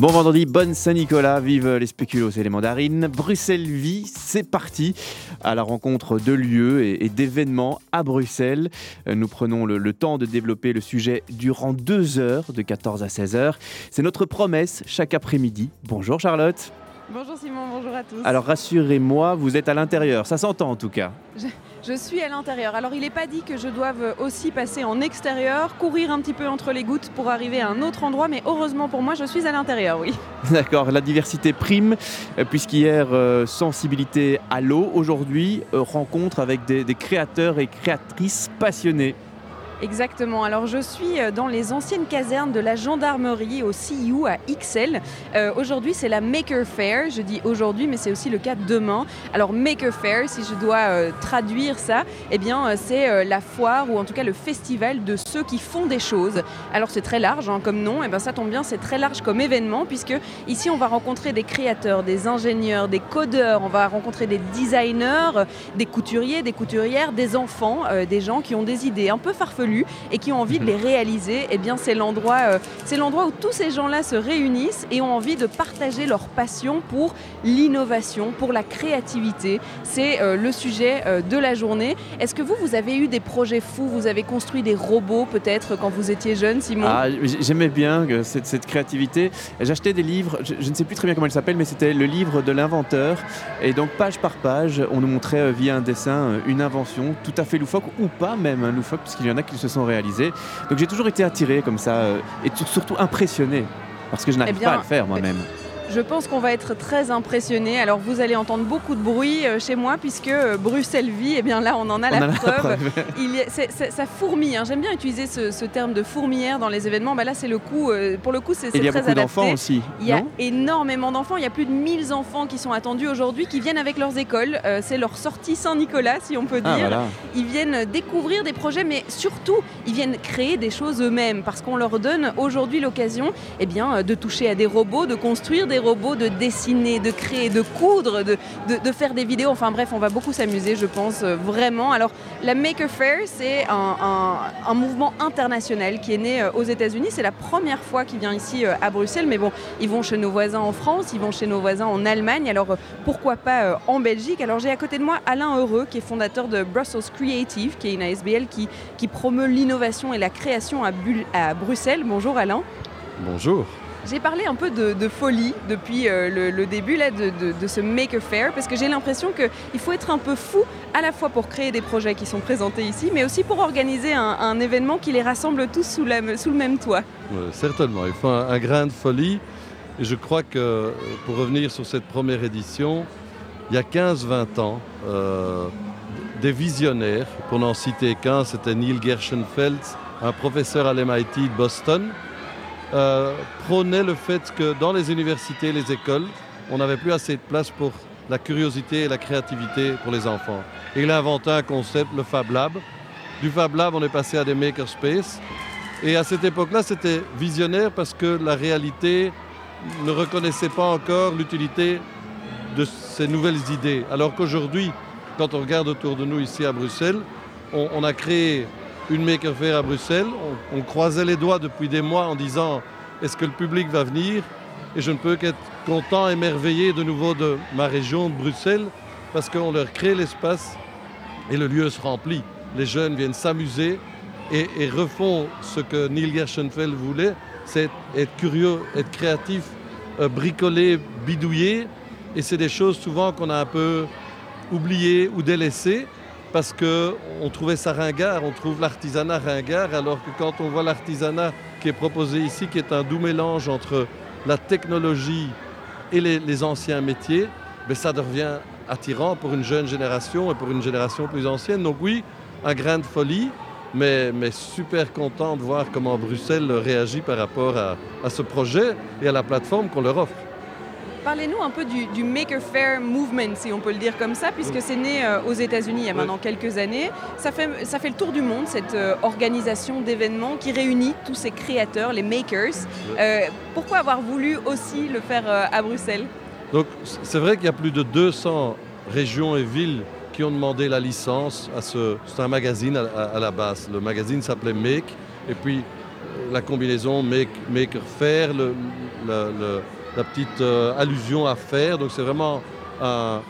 Bon vendredi, bonne Saint-Nicolas, vive les spéculoos et les mandarines. Bruxelles Vie, c'est parti à la rencontre de lieux et, d'événements à Bruxelles. Euh, nous prenons le, le, temps de développer le sujet durant deux heures, de 14 à 16 heures. C'est notre promesse chaque après-midi. Bonjour Charlotte. Bonjour Simon, bonjour à tous. Alors rassurez-moi, vous êtes à l'intérieur, ça s'entend en tout cas. Je, suis à l'intérieur. Alors il n'est pas dit que je doive aussi passer en extérieur, courir un petit peu entre les gouttes pour arriver à un autre endroit, mais heureusement pour moi, je suis à l'intérieur, oui. D'accord, la diversité prime, euh, puisqu'hier, euh, sensibilité à l'eau, aujourd'hui, euh, rencontre avec des créateurs et créatrices passionnés. Exactement. Alors je suis euh, dans les anciennes casernes de la gendarmerie au CIU à XL. Euh, aujourd'hui c'est la Maker Fair. Je dis aujourd'hui mais c'est aussi le cas demain. Alors Maker Fair, si je dois euh, traduire ça, eh bien c'est la foire ou en tout cas le festival de ceux qui font des choses. Alors c'est très large hein, comme nom. Eh bien ça tombe bien, c'est très large comme événement puisque ici on va rencontrer des créateurs, des ingénieurs, des codeurs, on va rencontrer des designers, des couturiers, des couturières, des enfants, des gens qui ont des idées un peu farfelues et qui ont envie de les réaliser, eh bien c'est l'endroit euh, c'est l'endroit où tous ces gens-là se réunissent et ont envie de partager leur passion pour l'innovation, pour la créativité. C'est euh, le sujet euh, de la journée. Est-ce que vous, vous avez eu des projets fous? Vous avez construit des robots peut-être quand vous étiez jeune, Simon? Ah, J'aimais bien cette, cette créativité. J'achetais des livres, je, je, ne sais plus très bien comment il s'appelle, mais c'était le livre de l'inventeur. Et donc page par page, on nous montrait via un dessin une invention tout à fait loufoque ou pas même hein, loufoque, puisqu'il y en a qui se sont réalisés. Donc j'ai toujours été attiré comme ça euh, et surtout impressionné parce que je n'arrive eh pas à le faire moi-même. Je pense qu'on va être très impressionné. Alors vous allez entendre beaucoup de bruit euh, chez moi puisque euh, Bruxelles vit, et eh bien là on en a, on la, a preuve. la, preuve. Il y a, c est, c est, ça fourmille. Hein. J'aime bien utiliser ce, ce, terme de fourmilière dans les événements. Bah là c'est le coup, euh, pour le coup c'est très adapté. Il y a beaucoup d'enfants aussi. Il y a énormément d'enfants. Il y a plus de 1000 enfants qui sont attendus aujourd'hui qui viennent avec leurs écoles. Euh, c'est leur sortie Saint-Nicolas si on peut dire. Ah, voilà. Ils viennent découvrir des projets mais surtout ils viennent créer des choses eux-mêmes parce qu'on leur donne aujourd'hui l'occasion eh bien, de toucher à des robots, de construire des robots, de dessiner de créer, de coudre, de, de, faire des vidéos. Enfin bref, on va beaucoup s'amuser, je pense, euh, vraiment. Alors, la Maker Fair, c'est un, mouvement international qui est né euh, aux États-Unis. C'est la première fois qu'il vient ici euh, à Bruxelles. Mais bon, ils vont chez nos voisins en France, ils vont chez nos voisins en Allemagne. Alors, pourquoi pas en Belgique? Alors, j'ai à côté de moi Alain Heureux, qui est fondateur de Brussels Creative, qui est une ASBL qui, qui promeut l'innovation et la création à Bruxelles. Bonjour Alain. Bonjour. J'ai parlé un peu de, folie depuis euh, le, début là, de, ce Maker Fair parce que j'ai l'impression qu'il faut être un peu fou à la fois pour créer des projets qui sont présentés ici, mais aussi pour organiser un, événement qui les rassemble tous sous, le même toit. Euh, certainement, il faut un, grain de folie. Et je crois que pour revenir sur cette première édition, il y a 15-20 ans, euh, des visionnaires, pour n'en citer qu'un, c'était Neil Gershenfeld, un professeur à l'MIT de Boston, euh, prônait le fait que dans les universités, les écoles, on n'avait plus assez de place pour la curiosité et la créativité pour les enfants. Et il a inventé un concept, le Fab Lab. Du Fab Lab, on est passé à des makerspace. Et à cette époque-là, c'était visionnaire parce que la réalité ne reconnaissait pas encore l'utilité de ces nouvelles idées. Alors qu'aujourd'hui, quand on regarde autour de nous ici à Bruxelles, on, on a créé une Maker Faire à Bruxelles. On, croisait les doigts depuis des mois en disant est-ce que le public va venir? Et je ne peux qu'être content, émerveillé de nouveau de ma région de Bruxelles parce qu'on leur crée l'espace et le lieu se remplit. Les jeunes viennent s'amuser et, et, refont ce que Neil Gershenfeld voulait, c'est être curieux, être créatif, euh, bricoler, bidouiller. Et c'est des choses souvent qu'on a un peu oubliées ou délaissées parce qu'on trouvait ça ringard, on trouve l'artisanat ringard, alors que quand on voit l'artisanat qui est proposé ici, qui est un doux mélange entre la technologie et les, anciens métiers, ben ça devient attirant pour une jeune génération et pour une génération plus ancienne. Donc oui, un grain de folie, mais, super content de voir comment Bruxelles réagit par rapport à ce projet et à la plateforme qu'on leur offre. Parlez-nous un peu du, du, Maker Fair Movement, si on peut le dire comme ça, puisque c'est né euh, aux États-Unis il y a maintenant quelques années. Ça fait, ça fait le tour du monde, cette euh, organisation d'événements qui réunit tous ces créateurs, les makers. Euh, pourquoi avoir voulu aussi le faire à Bruxelles? Donc, c'est vrai qu'il y a plus de 200 régions et villes qui ont demandé la licence à ce. C'est un magazine à, à, à, la base. Le magazine s'appelait Make. Et puis, la combinaison make, maker faire, la petite euh, allusion à faire. Donc c'est vraiment un,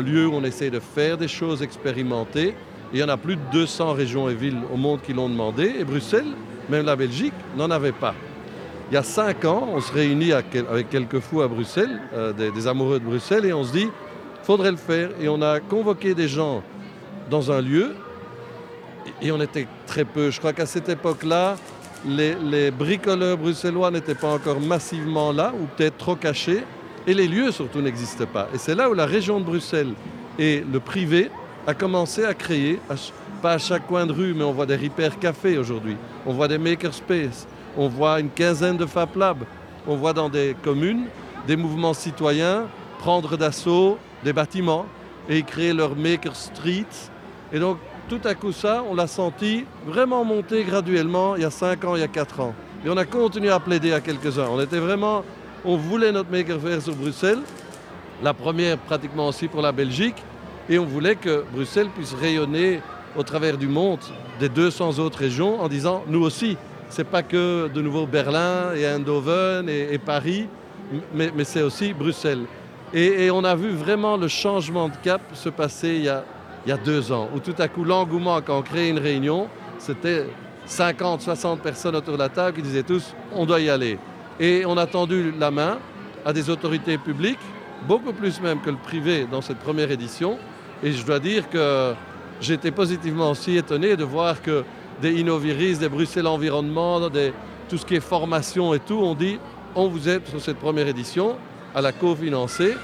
lieu où on essaie de faire des choses expérimentées. il y en a plus de 200 régions et villes au monde qui l'ont demandé. Et Bruxelles, même la Belgique, n'en avait pas. Il y a cinq ans, on se réunit avec quelques fous à Bruxelles, euh, des, amoureux de Bruxelles, et on se dit, faudrait le faire. Et on a convoqué des gens dans un lieu, et on était très peu. Je crois qu'à cette époque-là, les, bricoleurs bruxellois n'étaient pas encore massivement là, ou peut-être trop cachés, et les lieux surtout n'existaient pas. Et c'est là où la région de Bruxelles et le privé a commencé à créer, pas à chaque coin de rue, mais on voit des Repair Café aujourd'hui, on voit des Makerspace, on voit une quinzaine de Fab Labs, on voit dans des communes des mouvements citoyens prendre d'assaut des bâtiments et créer leur Maker Street. Et donc tout à coup ça, on l'a senti vraiment monter graduellement il y a 5 ans, il y a 4 ans. Et on a continué à plaider à quelques-uns. On était vraiment, on voulait notre Maker Faire sur Bruxelles, la première pratiquement aussi pour la Belgique, et on voulait que Bruxelles puisse rayonner au travers du monde des 200 autres régions en disant nous aussi. C'est pas que de nouveau Berlin et Eindhoven et, Paris, mais, c'est aussi Bruxelles. Et, et, on a vu vraiment le changement de cap se passer il y a il y a deux ans, où tout à coup l'engouement quand on crée une réunion, c'était 50, 60 personnes autour de la table qui disaient tous on doit y aller. Et on a tendu la main à des autorités publiques, beaucoup plus même que le privé dans cette première édition. Et je dois dire que j'étais positivement aussi étonné de voir que des Innoviris, des Bruxelles Environnement, tout ce qui est formation et tout, on dit on vous aide sur cette première édition à la cofinancer.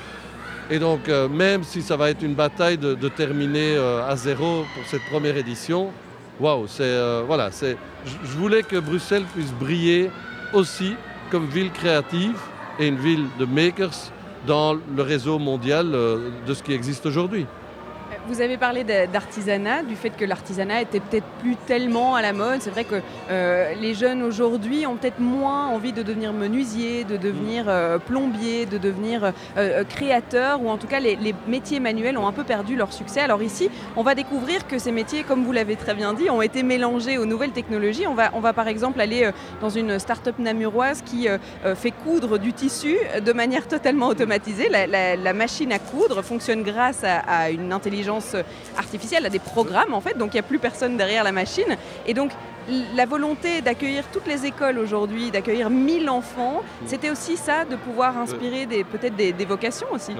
Et donc, euh, même si ça va être une bataille de, terminer euh, à zéro pour cette première édition, waouh, c'est euh, voilà, c'est. Je voulais que Bruxelles puisse briller aussi comme ville créative et une ville de makers dans le réseau mondial de ce qui existe aujourd'hui. Vous avez parlé d'artisanat, du fait que l'artisanat était peut-être plus tellement à la mode. C'est vrai que euh, les jeunes aujourd'hui ont peut-être moins envie de devenir menuisier, de devenir euh, plombier, de devenir euh, créateur, ou en tout cas les, métiers manuels ont un peu perdu leur succès. Alors ici, on va découvrir que ces métiers, comme vous l'avez très bien dit, ont été mélangés aux nouvelles technologies. On va, on va par exemple aller dans une start-up namuroise qui fait coudre du tissu de manière totalement automatisée. La, machine à coudre fonctionne grâce à une intelligence artificielle, à des programmes en fait, donc il n'y a plus personne derrière la machine. Et donc la volonté d'accueillir toutes les écoles aujourd'hui, d'accueillir 1000 enfants, c'était aussi ça, de pouvoir inspirer peut-être des, vocations aussi.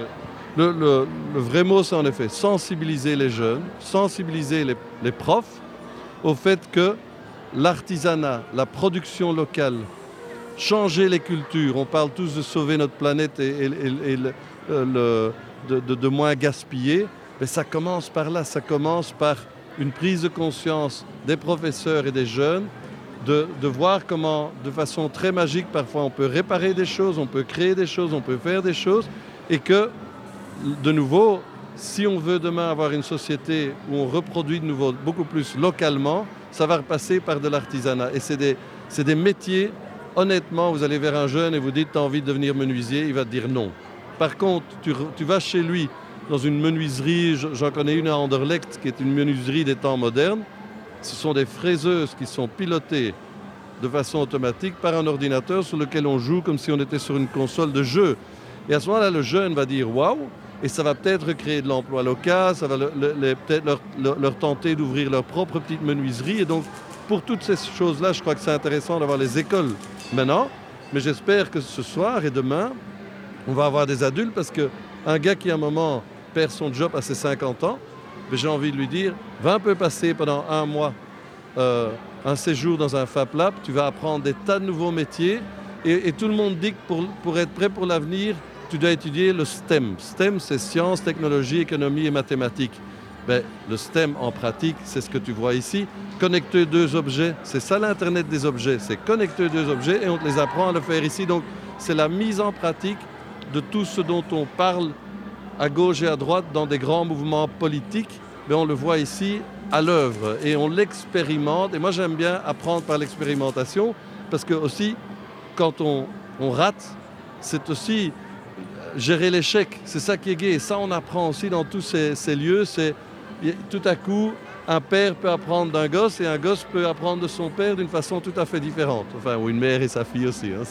Le, vrai mot, c'est en effet sensibiliser les jeunes, sensibiliser les, profs au fait que l'artisanat, la production locale, changer les cultures, on parle tous de sauver notre planète et, de, de, moins gaspiller, mais ça commence par là, ça commence par une prise de conscience des professeurs et des jeunes de, voir comment, de façon très magique, parfois on peut réparer des choses, on peut créer des choses, on peut faire des choses, et que, de nouveau, si on veut demain avoir une société où on reproduit de nouveau beaucoup plus localement, ça va repasser par de l'artisanat. Et c'est des, des métiers, honnêtement, vous allez vers un jeune et vous dites, tu as envie de devenir menuisier, il va te dire non. Par contre, tu, tu vas chez lui, dans une menuiserie, j'en connais une à Anderlecht qui est une menuiserie des temps modernes. Ce sont des fraiseuses qui sont pilotées de façon automatique par un ordinateur sur lequel on joue comme si on était sur une console de jeu. Et à ce moment-là, le jeune va dire waouh, et ça va peut-être créer de l'emploi local, ça va peut-être leur, leur, tenter d'ouvrir leur propre petite menuiserie. Et donc, pour toutes ces choses-là, je crois que c'est intéressant d'avoir les écoles maintenant. Mais j'espère que ce soir et demain, on va avoir des adultes parce qu'un gars qui à un moment perd son job à ses 50 ans, j'ai envie de lui dire, va un peu passer pendant un mois euh, un séjour dans un Fab Lab, tu vas apprendre des tas de nouveaux métiers et, tout le monde dit que pour, pour être prêt pour l'avenir, tu dois étudier le STEM. STEM, c'est sciences, technologie, économie et mathématiques. Ben, le STEM en pratique, c'est ce que tu vois ici. Connecter deux objets, c'est ça l'Internet des objets. C'est connecter deux objets et on te les apprend à le faire ici. Donc c'est la mise en pratique de tout ce dont on parle à gauche et à droite dans des grands mouvements politiques, mais on le voit ici à l'œuvre et on l'expérimente. Et moi j'aime bien apprendre par l'expérimentation parce que aussi quand on, rate, c'est aussi gérer l'échec. C'est ça qui est gai. Et ça on apprend aussi dans tous ces, lieux. C'est tout à coup un père peut apprendre d'un gosse et un gosse peut apprendre de son père d'une façon tout à fait différente. Enfin, ou une mère et sa fille aussi. Hein,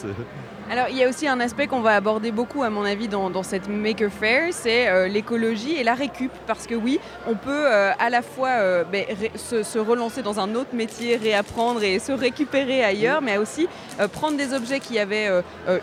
alors il y a aussi un aspect qu'on va aborder beaucoup à mon avis dans, cette Maker Fair, c'est euh, l'écologie et la récup. Parce que oui, on peut euh, à la fois euh, ben, se, relancer dans un autre métier, réapprendre et se récupérer ailleurs, mais aussi prendre des objets qui avaient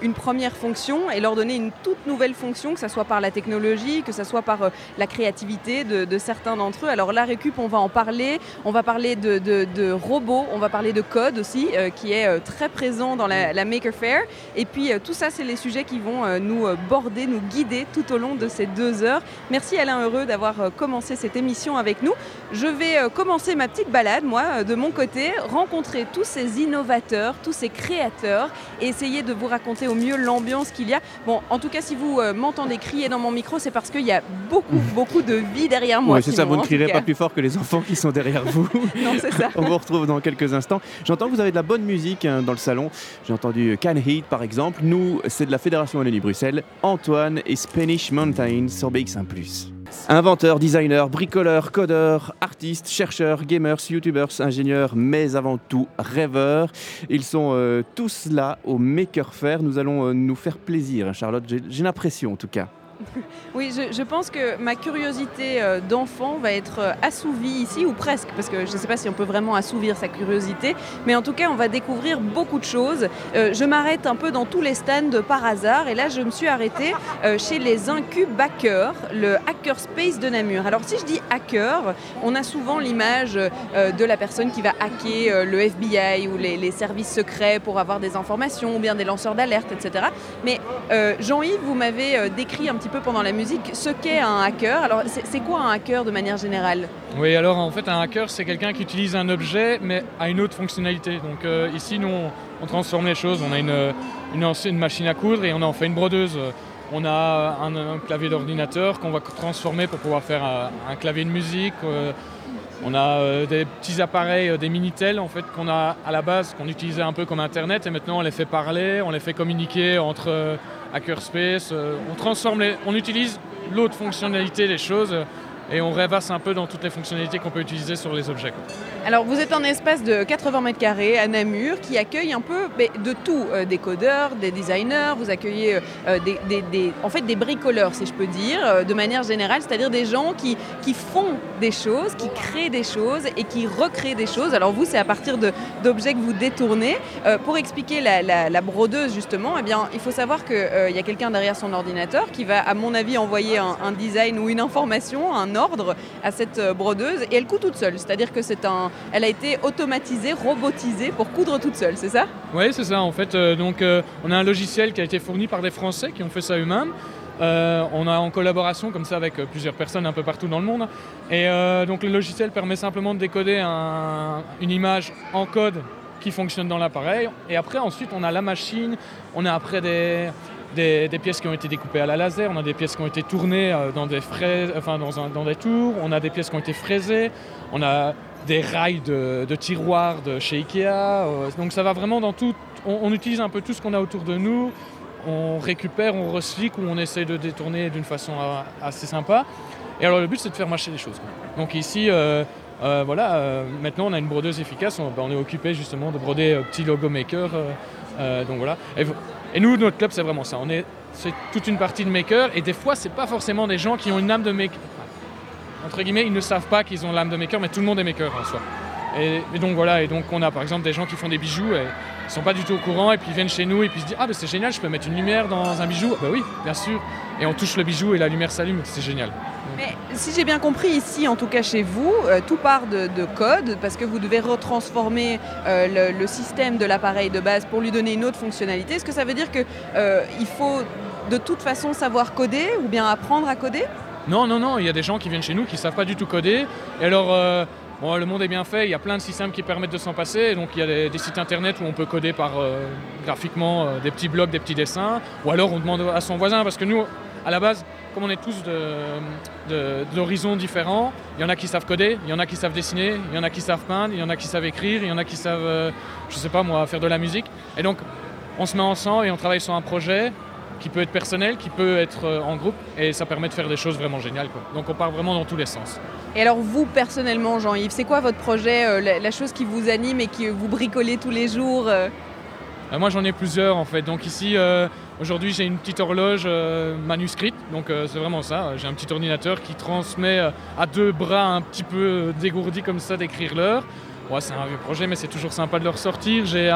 une première fonction et leur donner une toute nouvelle fonction, que ce soit par la technologie, que ce soit par la créativité de, certains d'entre eux. Alors la récup, on va en parler, on va parler de, robots, on va parler de code aussi, qui est très présent dans la, la Maker Fair. Et puis euh, tout ça, c'est les sujets qui vont euh, nous euh, border, nous guider tout au long de ces deux heures. Merci Alain Heureux d'avoir commencé cette émission avec nous. Je vais commencer ma petite balade, moi, de mon côté, rencontrer tous ces innovateurs, tous ces créateurs et essayer de vous raconter au mieux l'ambiance qu'il y a. Bon, en tout cas, si vous m'entendez crier dans mon micro, c'est parce qu'il y a beaucoup, beaucoup de vie derrière moi. Oui, c'est ça, vous ne crierez pas plus fort que les enfants qui sont derrière vous. non, c'est ça. On vous retrouve dans quelques instants. J'entends que vous avez de la bonne musique hein, dans le salon. J'ai entendu Can Heat, par exemple. Nous, c'est de la Fédération Wallonie-Bruxelles, Antoine et Spanish Mountains sur BX1+. Inventeurs, designers, bricoleurs, codeurs, artistes, chercheurs, gamers, youtubers, ingénieurs, mais avant tout rêveurs. Ils sont euh, tous là au Maker Faire. Nous allons euh, nous faire plaisir, hein, Charlotte. J'ai l'impression en tout cas. Oui, je, pense que ma curiosité euh, d'enfant va être euh, assouvie ici, ou presque, parce que je ne sais pas si on peut vraiment assouvir sa curiosité, mais en tout cas, on va découvrir beaucoup de choses. Euh, je m'arrête un peu dans tous les stands par hasard, et là, je me suis arrêtée chez les Incub Hackers, le Hackerspace de Namur. Alors, si je dis hacker, on a souvent l'image de la personne qui va hacker le FBI ou les, services secrets pour avoir des informations, ou bien des lanceurs d'alerte, etc. Mais Jean-Yves, vous m'avez décrit un petit peu pendant la musique ce qu'est un hacker. Alors, c'est quoi un hacker de manière générale? Oui, alors en fait, un hacker, c'est quelqu'un qui utilise un objet, mais à une autre fonctionnalité. Donc euh, ici, nous, on, transforme les choses. On a une, une, machine à coudre et on en fait une brodeuse. On a un, clavier d'ordinateur qu'on va transformer pour pouvoir faire un, clavier de musique. Euh, on a euh, des petits appareils, des Minitel en fait qu'on a à la base, qu'on utilisait un peu comme Internet et maintenant on les fait parler, on les fait communiquer entre hackerspace. Euh, on transforme les, on utilise l'autre fonctionnalité des choses et on rêvasse un peu dans toutes les fonctionnalités qu'on peut utiliser sur les objets. Alors vous êtes un espace de 80 mètres carrés à Namur qui accueille un peu de tout, euh, des codeurs, des designers, vous accueillez euh, des, en fait des bricoleurs si je peux dire, euh, de manière générale, c'est-à-dire des gens qui, qui font des choses, qui créent des choses et qui recréent des choses. Alors vous c'est à partir d'objets que vous détournez. pour expliquer la, brodeuse justement, eh bien, il faut savoir qu'il y a quelqu'un derrière son ordinateur qui va à mon avis envoyer un, un design ou une information, un ordre à cette euh, brodeuse et elle coud toute seule. C'est-à-dire que c'est un, elle a été automatisée, robotisée pour coudre toute seule, c'est ça? Oui, c'est ça. En fait, euh, donc euh, on a un logiciel qui a été fourni par des Français qui ont fait ça eux-mêmes. on a en collaboration comme ça avec plusieurs personnes un peu partout dans le monde. Et donc le logiciel permet simplement de décoder une image en code qui fonctionne dans l'appareil. Et après, ensuite, on a la machine, on a après des, des, pièces qui ont été découpées à la laser, on a des pièces qui ont été tournées euh, dans des, enfin, dans, des tours, on a des pièces qui ont été fraisées, on a des rails de, tiroirs de chez Ikea. Euh, donc ça va vraiment dans tout. On, utilise un peu tout ce qu'on a autour de nous, on récupère, on recycle ou on essaie de détourner d'une façon euh, assez sympa. Et alors le but c'est de faire marcher les choses. Donc ici, voilà, maintenant on a une brodeuse efficace, on, ben, est occupé justement de broder petit logo maker. donc voilà. Nous, notre club, c'est vraiment ça. On est, c'est toute une partie de makers, et des fois, c'est pas forcément des gens qui ont une âme de maker. Entre guillemets, ils ne savent pas qu'ils ont l'âme de maker, mais tout le monde est maker en soi. Et, donc voilà, et donc on a par exemple des gens qui font des bijoux et ils sont pas du tout au courant et puis ils viennent chez nous et puis ils se disent ah ben c'est génial, je peux mettre une lumière dans un bijou? Bah oui, bien sûr. Et on touche le bijou et la lumière s'allume, c'est génial. Mais si j'ai bien compris ici, en tout cas chez vous, euh, tout part de, code parce que vous devez retransformer euh, le, système de l'appareil de base pour lui donner une autre fonctionnalité. Est-ce que ça veut dire qu'il euh, faut de toute façon savoir coder ou bien apprendre à coder? Non, non, non. Il y a des gens qui viennent chez nous qui ne savent pas du tout coder. Et alors le monde est bien fait, il y a plein de systèmes qui permettent de s'en passer. Donc il y a des, sites internet où on peut coder par graphiquement des petits blocs, des petits dessins. Ou alors on demande à son voisin, parce que nous, à la base, comme on est tous d'horizons différents, il y en a qui savent coder, il y en a qui savent dessiner, il y en a qui savent peindre, il y en a qui savent écrire, il y en a qui savent, je euh, je sais pas moi, faire de la musique. Et donc, on se met ensemble et on travaille sur un projet. qui peut être personnel, qui peut être euh, en groupe, et ça permet de faire des choses vraiment géniales. Quoi. Donc on part vraiment dans tous les sens. Et alors vous personnellement, Jean-Yves, c'est quoi votre projet, euh, la, la chose qui vous anime et que vous bricolez tous les jours euh? Moi j'en ai plusieurs en fait. Donc ici, aujourd'hui j'ai une petite horloge euh, manuscrite, donc euh, c'est vraiment ça. J'ai un petit ordinateur qui transmet euh, à deux bras un petit peu dégourdis comme ça d'écrire l'heure. Ouais, c'est un vieux projet, mais c'est toujours sympa de le ressortir. J'ai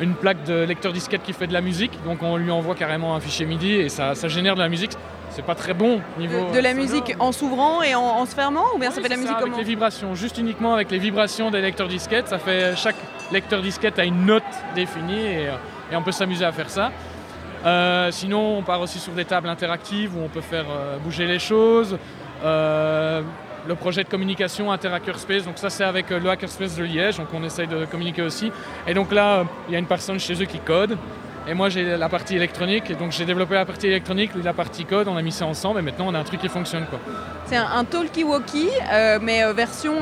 une plaque de lecteur disquette qui fait de la musique, donc on lui envoie carrément un fichier MIDI et ça, ça génère de la musique. C'est pas très bon niveau. De, de la musique en s'ouvrant et en, en se fermant ou bien ça fait de la musique avec comment les vibrations, juste uniquement avec les vibrations des lecteurs disquettes. Ça fait chaque lecteur disquette a une note définie et, et on peut s'amuser à faire ça. Euh, sinon, on part aussi sur des tables interactives où on peut faire euh, bouger les choses. Euh, le projet de communication Inter-Hackerspace, donc ça c'est avec le Hackerspace de Liège, donc on essaye de communiquer aussi. Et donc là, il y a une personne chez eux qui code. Et moi j'ai la partie électronique, et donc j'ai développé la partie électronique, lui la partie code, on a mis ça ensemble et maintenant on a un truc qui fonctionne quoi. C'est un, un talkie-walkie, mais version,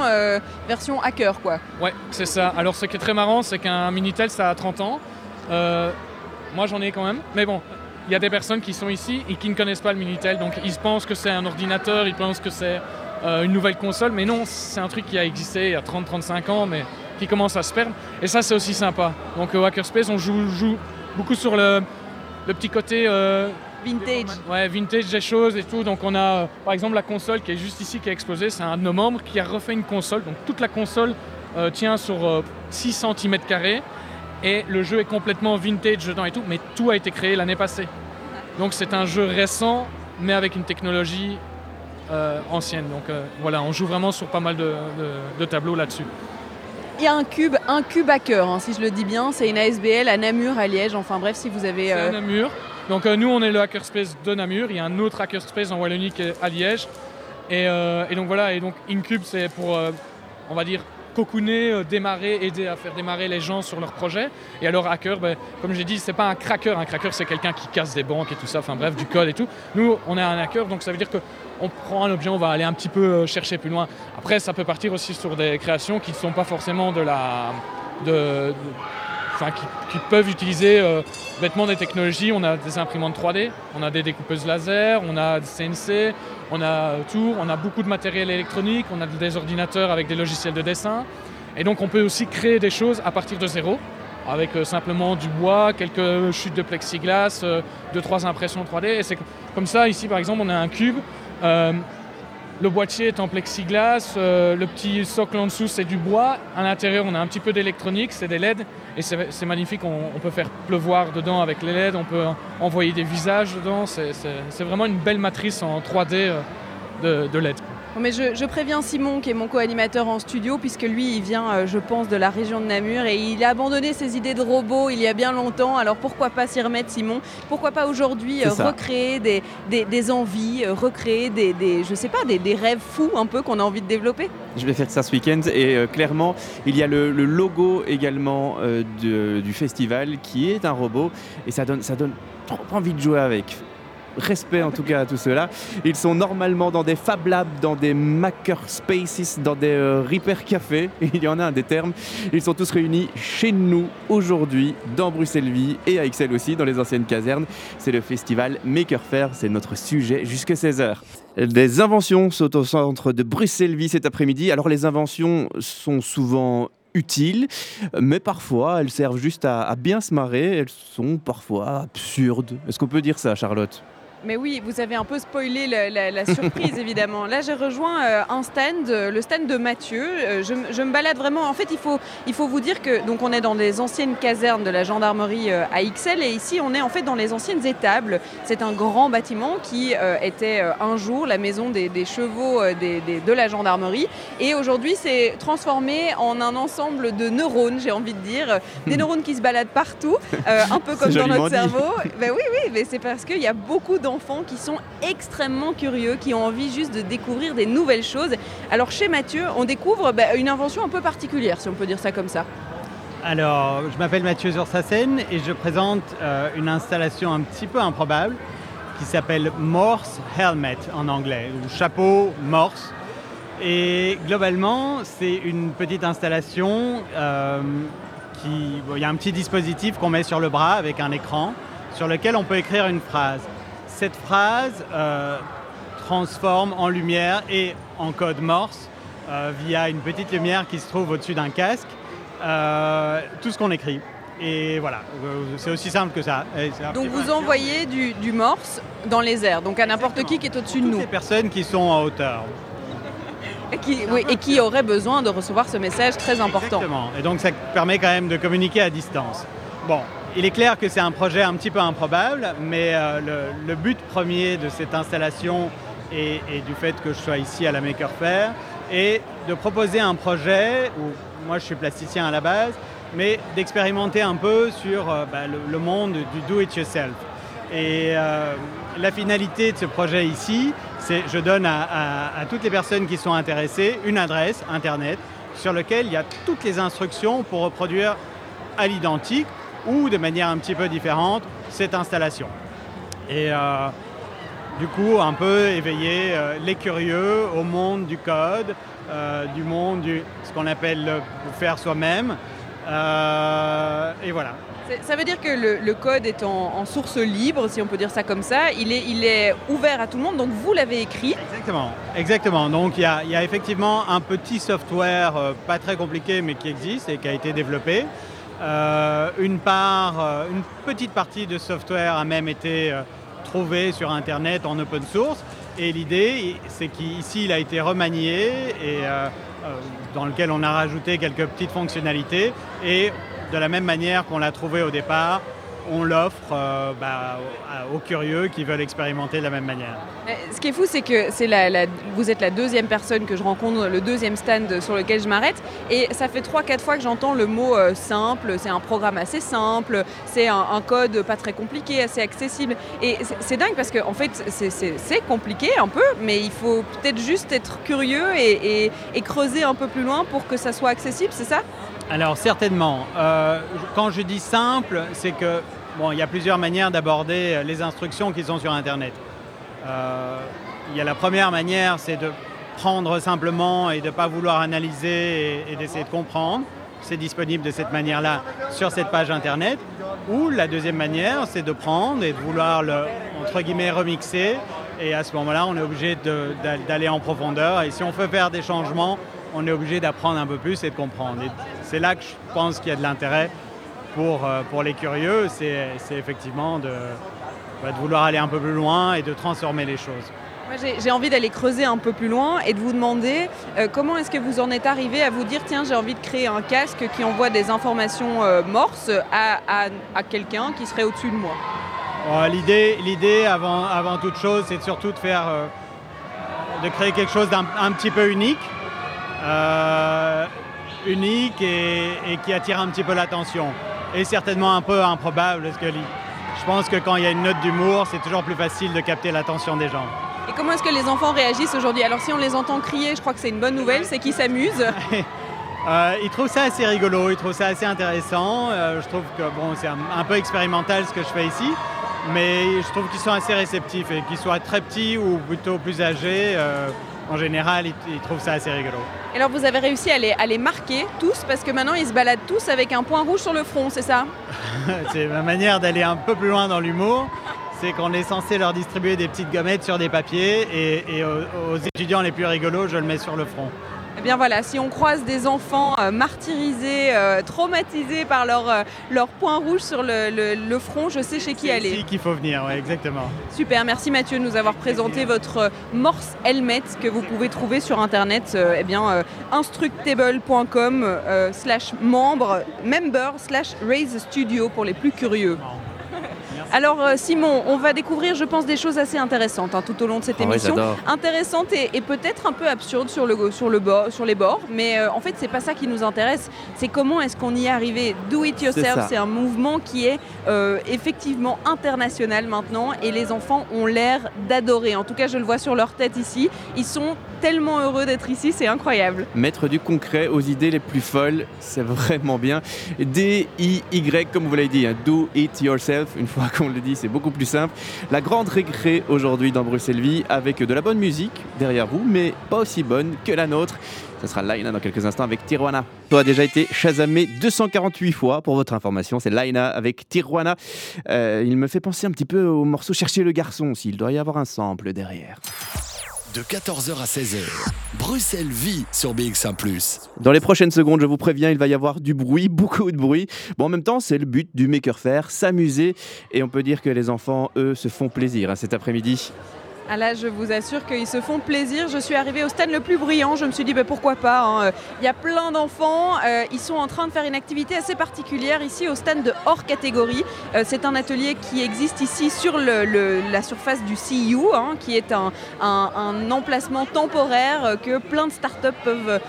version hacker quoi. Ouais, c'est ça. Alors, ce qui est très marrant, c'est qu'un Minitel, ça a 30 ans. Euh, moi, j'en ai quand même. Mais bon, il y a des personnes qui sont ici et qui ne connaissent pas le Minitel. Donc, ils pensent que c'est un ordinateur, ils pensent que c'est euh, une nouvelle console. Mais non, c'est un truc qui a existé il y a 30-35 ans, mais qui commence à se perdre. Et ça, c'est aussi sympa. Donc, au Hackerspace, on joue, joue beaucoup sur le, le petit côté. euh, Vintage. Ouais, vintage des choses et tout. Donc on a euh, par exemple la console qui est juste ici qui a explosé. C'est un de nos membres qui a refait une console. Donc toute la console euh, tient sur euh, 6 cm et le jeu est complètement vintage dedans et tout. Mais tout a été créé l'année passée. Donc c'est un jeu récent mais avec une technologie euh, ancienne. Donc euh, voilà, on joue vraiment sur pas mal de, de- de tableaux là-dessus. Il y a un cube, un cube hacker, hein, si je le dis bien. C'est une ASBL à Namur, à Liège. Enfin bref, si vous avez. C'est euh, à Namur. Donc euh, nous, on est le hackerspace de Namur. Il y a un autre hackerspace en Wallonie qui est à Liège. Et, et donc voilà, et donc Incube, c'est pour, on va dire, cocooner, euh, démarrer, aider à faire démarrer les gens sur leur projet. Et alors hacker, ben, comme j'ai dit, c'est pas un cracker. Un cracker, c'est quelqu'un qui casse des banques et tout ça. Enfin bref, du code et tout. Nous, on est un hacker, donc ça veut dire que on prend un objet, on va aller un petit peu euh, chercher plus loin. Après, ça peut partir aussi sur des créations qui ne sont pas forcément de la, de- qui, peuvent utiliser euh, bêtement des technologies. On a des imprimantes 3D, on a des découpeuses laser, on a des CNC, on a tout, on a beaucoup de matériel électronique, on a des ordinateurs avec des logiciels de dessin. Et donc on peut aussi créer des choses à partir de zéro, avec euh, simplement du bois, quelques chutes de plexiglas, euh, deux, trois impressions 3D. Et c'est comme ça, ici par exemple, on a un cube. Le boîtier est en plexiglas, euh, le petit socle en dessous c'est du bois. À l'intérieur on a un petit peu d'électronique, c'est des LED et c'est magnifique. On, peut faire pleuvoir dedans avec les LED, on peut en- envoyer des visages dedans. C'est- vraiment une belle matrice en 3D euh, de LED. Bon, mais je, je préviens Simon, qui est mon co-animateur en studio, puisque lui, il vient, euh, je pense, de la région de Namur et il a abandonné ses idées de robots il y a bien longtemps. Alors pourquoi pas s'y remettre, Simon? Pourquoi pas aujourd'hui euh, recréer des, des- des envies, euh, recréer des, des- je sais pas, des, des rêves fous un peu qu'on a envie de développer? Je vais faire ça ce week-end et clairement, il y a le, le logo également de- du festival qui est un robot et ça donne, ça donne trop envie de jouer avec. Respect en tout cas à tous ceux-là. Ils sont normalement dans des Fab Labs, dans des Maker Spaces, dans des euh, Repair Café. Il y en a un des termes. Ils sont tous réunis chez nous aujourd'hui, dans Bruxelles-Vie et à Excel aussi, dans les anciennes casernes. C'est le festival Maker Faire, c'est notre sujet jusqu'à 16h. Des inventions sont au centre de Bruxelles-Vie cet après-midi. Alors les inventions sont souvent utiles, mais parfois elles servent juste à bien se marrer. Elles sont parfois absurdes. Est-ce qu'on peut dire ça, Charlotte? Mais oui, vous avez un peu spoilé la, la- la surprise évidemment. Là, j'ai rejoint euh, un stand, euh, le stand de Mathieu. Euh, je, me balade vraiment. En fait, il faut, il faut vous dire que donc on est dans les anciennes casernes de la gendarmerie à XL et ici on est en fait dans les anciennes étables. C'est un grand bâtiment qui était un jour la maison des, des chevaux des- des- de la gendarmerie et aujourd'hui c'est transformé en un ensemble de neurones, j'ai envie de dire, des neurones qui se baladent partout, un peu comme dans notre cerveau. Ben oui, oui, mais c'est parce qu'il y a beaucoup d'enfants qui sont extrêmement curieux, qui ont envie juste de découvrir des nouvelles choses. Alors chez Mathieu, on découvre ben, une invention un peu particulière, si on peut dire ça comme ça. Alors, je m'appelle Mathieu Zursassen et je présente euh, une installation un petit peu improbable qui s'appelle Morse Helmet en anglais, ou chapeau Morse. Et globalement, c'est une petite installation euh, qui. Il y a un petit dispositif qu'on met sur le bras avec un écran sur lequel on peut écrire une phrase. Cette phrase euh, transforme en lumière et en code Morse euh, via une petite lumière qui se trouve au-dessus d'un casque euh, tout ce qu'on écrit. Et voilà, c'est aussi simple que ça. Donc vous envoyez du, du morse dans les airs, donc à n'importe qui qui est au-dessus de toutes nous les personnes qui sont en hauteur. et qui, oui, et qui aurait besoin de recevoir ce message très important. Exactement. Et donc ça permet quand même de communiquer à distance. Bon, il est clair que c'est un projet un petit peu improbable, mais euh, le, but premier de cette installation et, du fait que je sois ici à la Maker Faire est de proposer un projet où moi je suis plasticien à la base, mais d'expérimenter un peu sur euh, bah, le, monde du do-it-yourself. Et euh, la finalité de ce projet ici, c'est je donne à- à toutes les personnes qui sont intéressées une adresse internet sur laquelle il y a toutes les instructions pour reproduire à l'identique ou de manière un petit peu différente cette installation. Et euh, du coup, un peu éveiller euh, les curieux au monde du code, euh, du monde du ce qu'on appelle le faire soi-même. Et voilà. Ça veut dire que le, le code est en, en source libre, si on peut dire ça comme ça. Il est, il est ouvert à tout le monde, donc vous l'avez écrit. Exactement, exactement. Donc il y y a effectivement un petit software, pas très compliqué, mais qui existe et qui a été développé. Euh, euh, une petite partie de software a même été euh, trouvée sur Internet en open source. Et l'idée, c'est qu'ici, il a été remanié et dans lequel on a rajouté quelques petites fonctionnalités. Et de la même manière qu'on l'a trouvé au départ, on l'offre euh, bah, aux- curieux qui veulent expérimenter de la même manière. Ce qui est fou, c'est que vous êtes la deuxième personne que je rencontre, le deuxième stand sur lequel je m'arrête. Et ça fait 3-4 fois que j'entends le mot euh, simple. C'est un programme assez simple, c'est un, code pas très compliqué, assez accessible. Et c'est- dingue parce qu'en en fait, c'est- compliqué un peu, mais il faut peut-être juste être curieux et creuser un peu plus loin pour que ça soit accessible, c'est ça? Alors certainement. Euh, quand je dis simple, c'est que bon, il y a plusieurs manières d'aborder euh, les instructions qui sont sur Internet. Euh, il y a la première manière, c'est de prendre simplement et de ne pas vouloir analyser et, d'essayer de comprendre. C'est disponible de cette manière-là sur cette page Internet. Ou la deuxième manière, c'est de prendre et de vouloir le, entre guillemets, remixer. Et à ce moment-là, on est obligé d'aller en profondeur. Et si on veut faire des changements, on est obligé d'apprendre un peu plus et de comprendre. C'est là que je pense qu'il y a de l'intérêt pour, euh, pour les curieux. C'est effectivement de, bah, de vouloir aller un peu plus loin et de transformer les choses. Moi, j'ai- envie d'aller creuser un peu plus loin et de vous demander euh, comment est-ce que vous en êtes arrivé à vous dire tiens j'ai envie de créer un casque qui envoie des informations euh, morses à, à- à quelqu'un qui serait au-dessus de moi? Bon, L'idée, avant, avant toute chose, c'est surtout de faire, euh, de créer quelque chose d'un un petit peu unique, euh, unique et, et qui attire un petit peu l'attention. Et certainement un peu improbable, parce que je pense que quand il y a une note d'humour, c'est toujours plus facile de capter l'attention des gens. Et comment est-ce que les enfants réagissent aujourd'hui? Alors si on les entend crier, je crois que c'est une bonne nouvelle, c'est qu'ils s'amusent. Euh, ils trouvent ça assez rigolo, ils trouvent ça assez intéressant. Euh, je trouve que bon, c'est un, un peu expérimental ce que je fais ici, mais je trouve qu'ils sont assez réceptifs et qu'ils soient très petits ou plutôt plus âgés. euh, en général, ils, ils trouvent ça assez rigolo. Et alors vous avez réussi à les, à les marquer tous parce que maintenant ils se baladent tous avec un point rouge sur le front, c'est ça? C'est ma manière d'aller un peu plus loin dans l'humour. C'est qu'on est censé leur distribuer des petites gommettes sur des papiers et, et aux, aux étudiants les plus rigolos, je le mets sur le front. Eh bien voilà, si on croise des enfants euh, martyrisés, euh, traumatisés par leur, euh, leur point rouge sur le, le- le front, je sais chez qui C'est aller. ici qu'il faut venir, ouais, exactement. Super, merci Mathieu de nous avoir présenté votre Morse Helmet que vous pouvez trouver sur internet, eh bien instructable.com slash membre, member slash raise studio pour les plus curieux. Alors euh, Simon, on va découvrir je pense des choses assez intéressantes hein, tout au long de cette Ah émission. Intéressantes et, et peut-être un peu absurdes sur, le, sur, le bord, sur les bords, mais euh, en fait c'est pas ça qui nous intéresse, c'est comment est-ce qu'on y est arrivé? Do it yourself, c'est un mouvement qui est euh, effectivement international maintenant et les enfants ont l'air d'adorer. En tout cas, je le vois sur leur tête ici. Ils sont tellement heureux d'être ici, c'est incroyable. Mettre du concret aux idées les plus folles, c'est vraiment bien. D-I-Y, comme vous l'avez dit, hein, do it yourself. Une fois qu'on le dit, c'est beaucoup plus simple. La grande récré aujourd'hui dans Bruxelles Vie avec de la bonne musique derrière vous, mais pas aussi bonne que la nôtre. Ce sera Laina dans quelques instants avec Tijuana. Ça a déjà été chasamé 248 fois pour votre information. C'est Laina avec Tijuana. Euh, il me fait penser un petit peu au morceau Chercher le garçon s'il doit y avoir un sample derrière. De 14h à 16h, Bruxelles vit sur BX1 ⁇ Dans les prochaines secondes, je vous préviens, il va y avoir du bruit, beaucoup de bruit. Bon, en même temps, c'est le but du Maker Faire, s'amuser. Et on peut dire que les enfants, eux, se font plaisir hein, cet après-midi. Ah là, je vous assure qu'ils se font plaisir. Je suis arrivée au stand le plus brillant. Je me suis dit, bah, pourquoi pas hein. Il y a plein d'enfants. Euh, ils sont en train de faire une activité assez particulière ici au stand de hors catégorie. Euh, c'est un atelier qui existe ici sur la surface du CU, hein, qui est un, emplacement temporaire euh, que plein de startups peuvent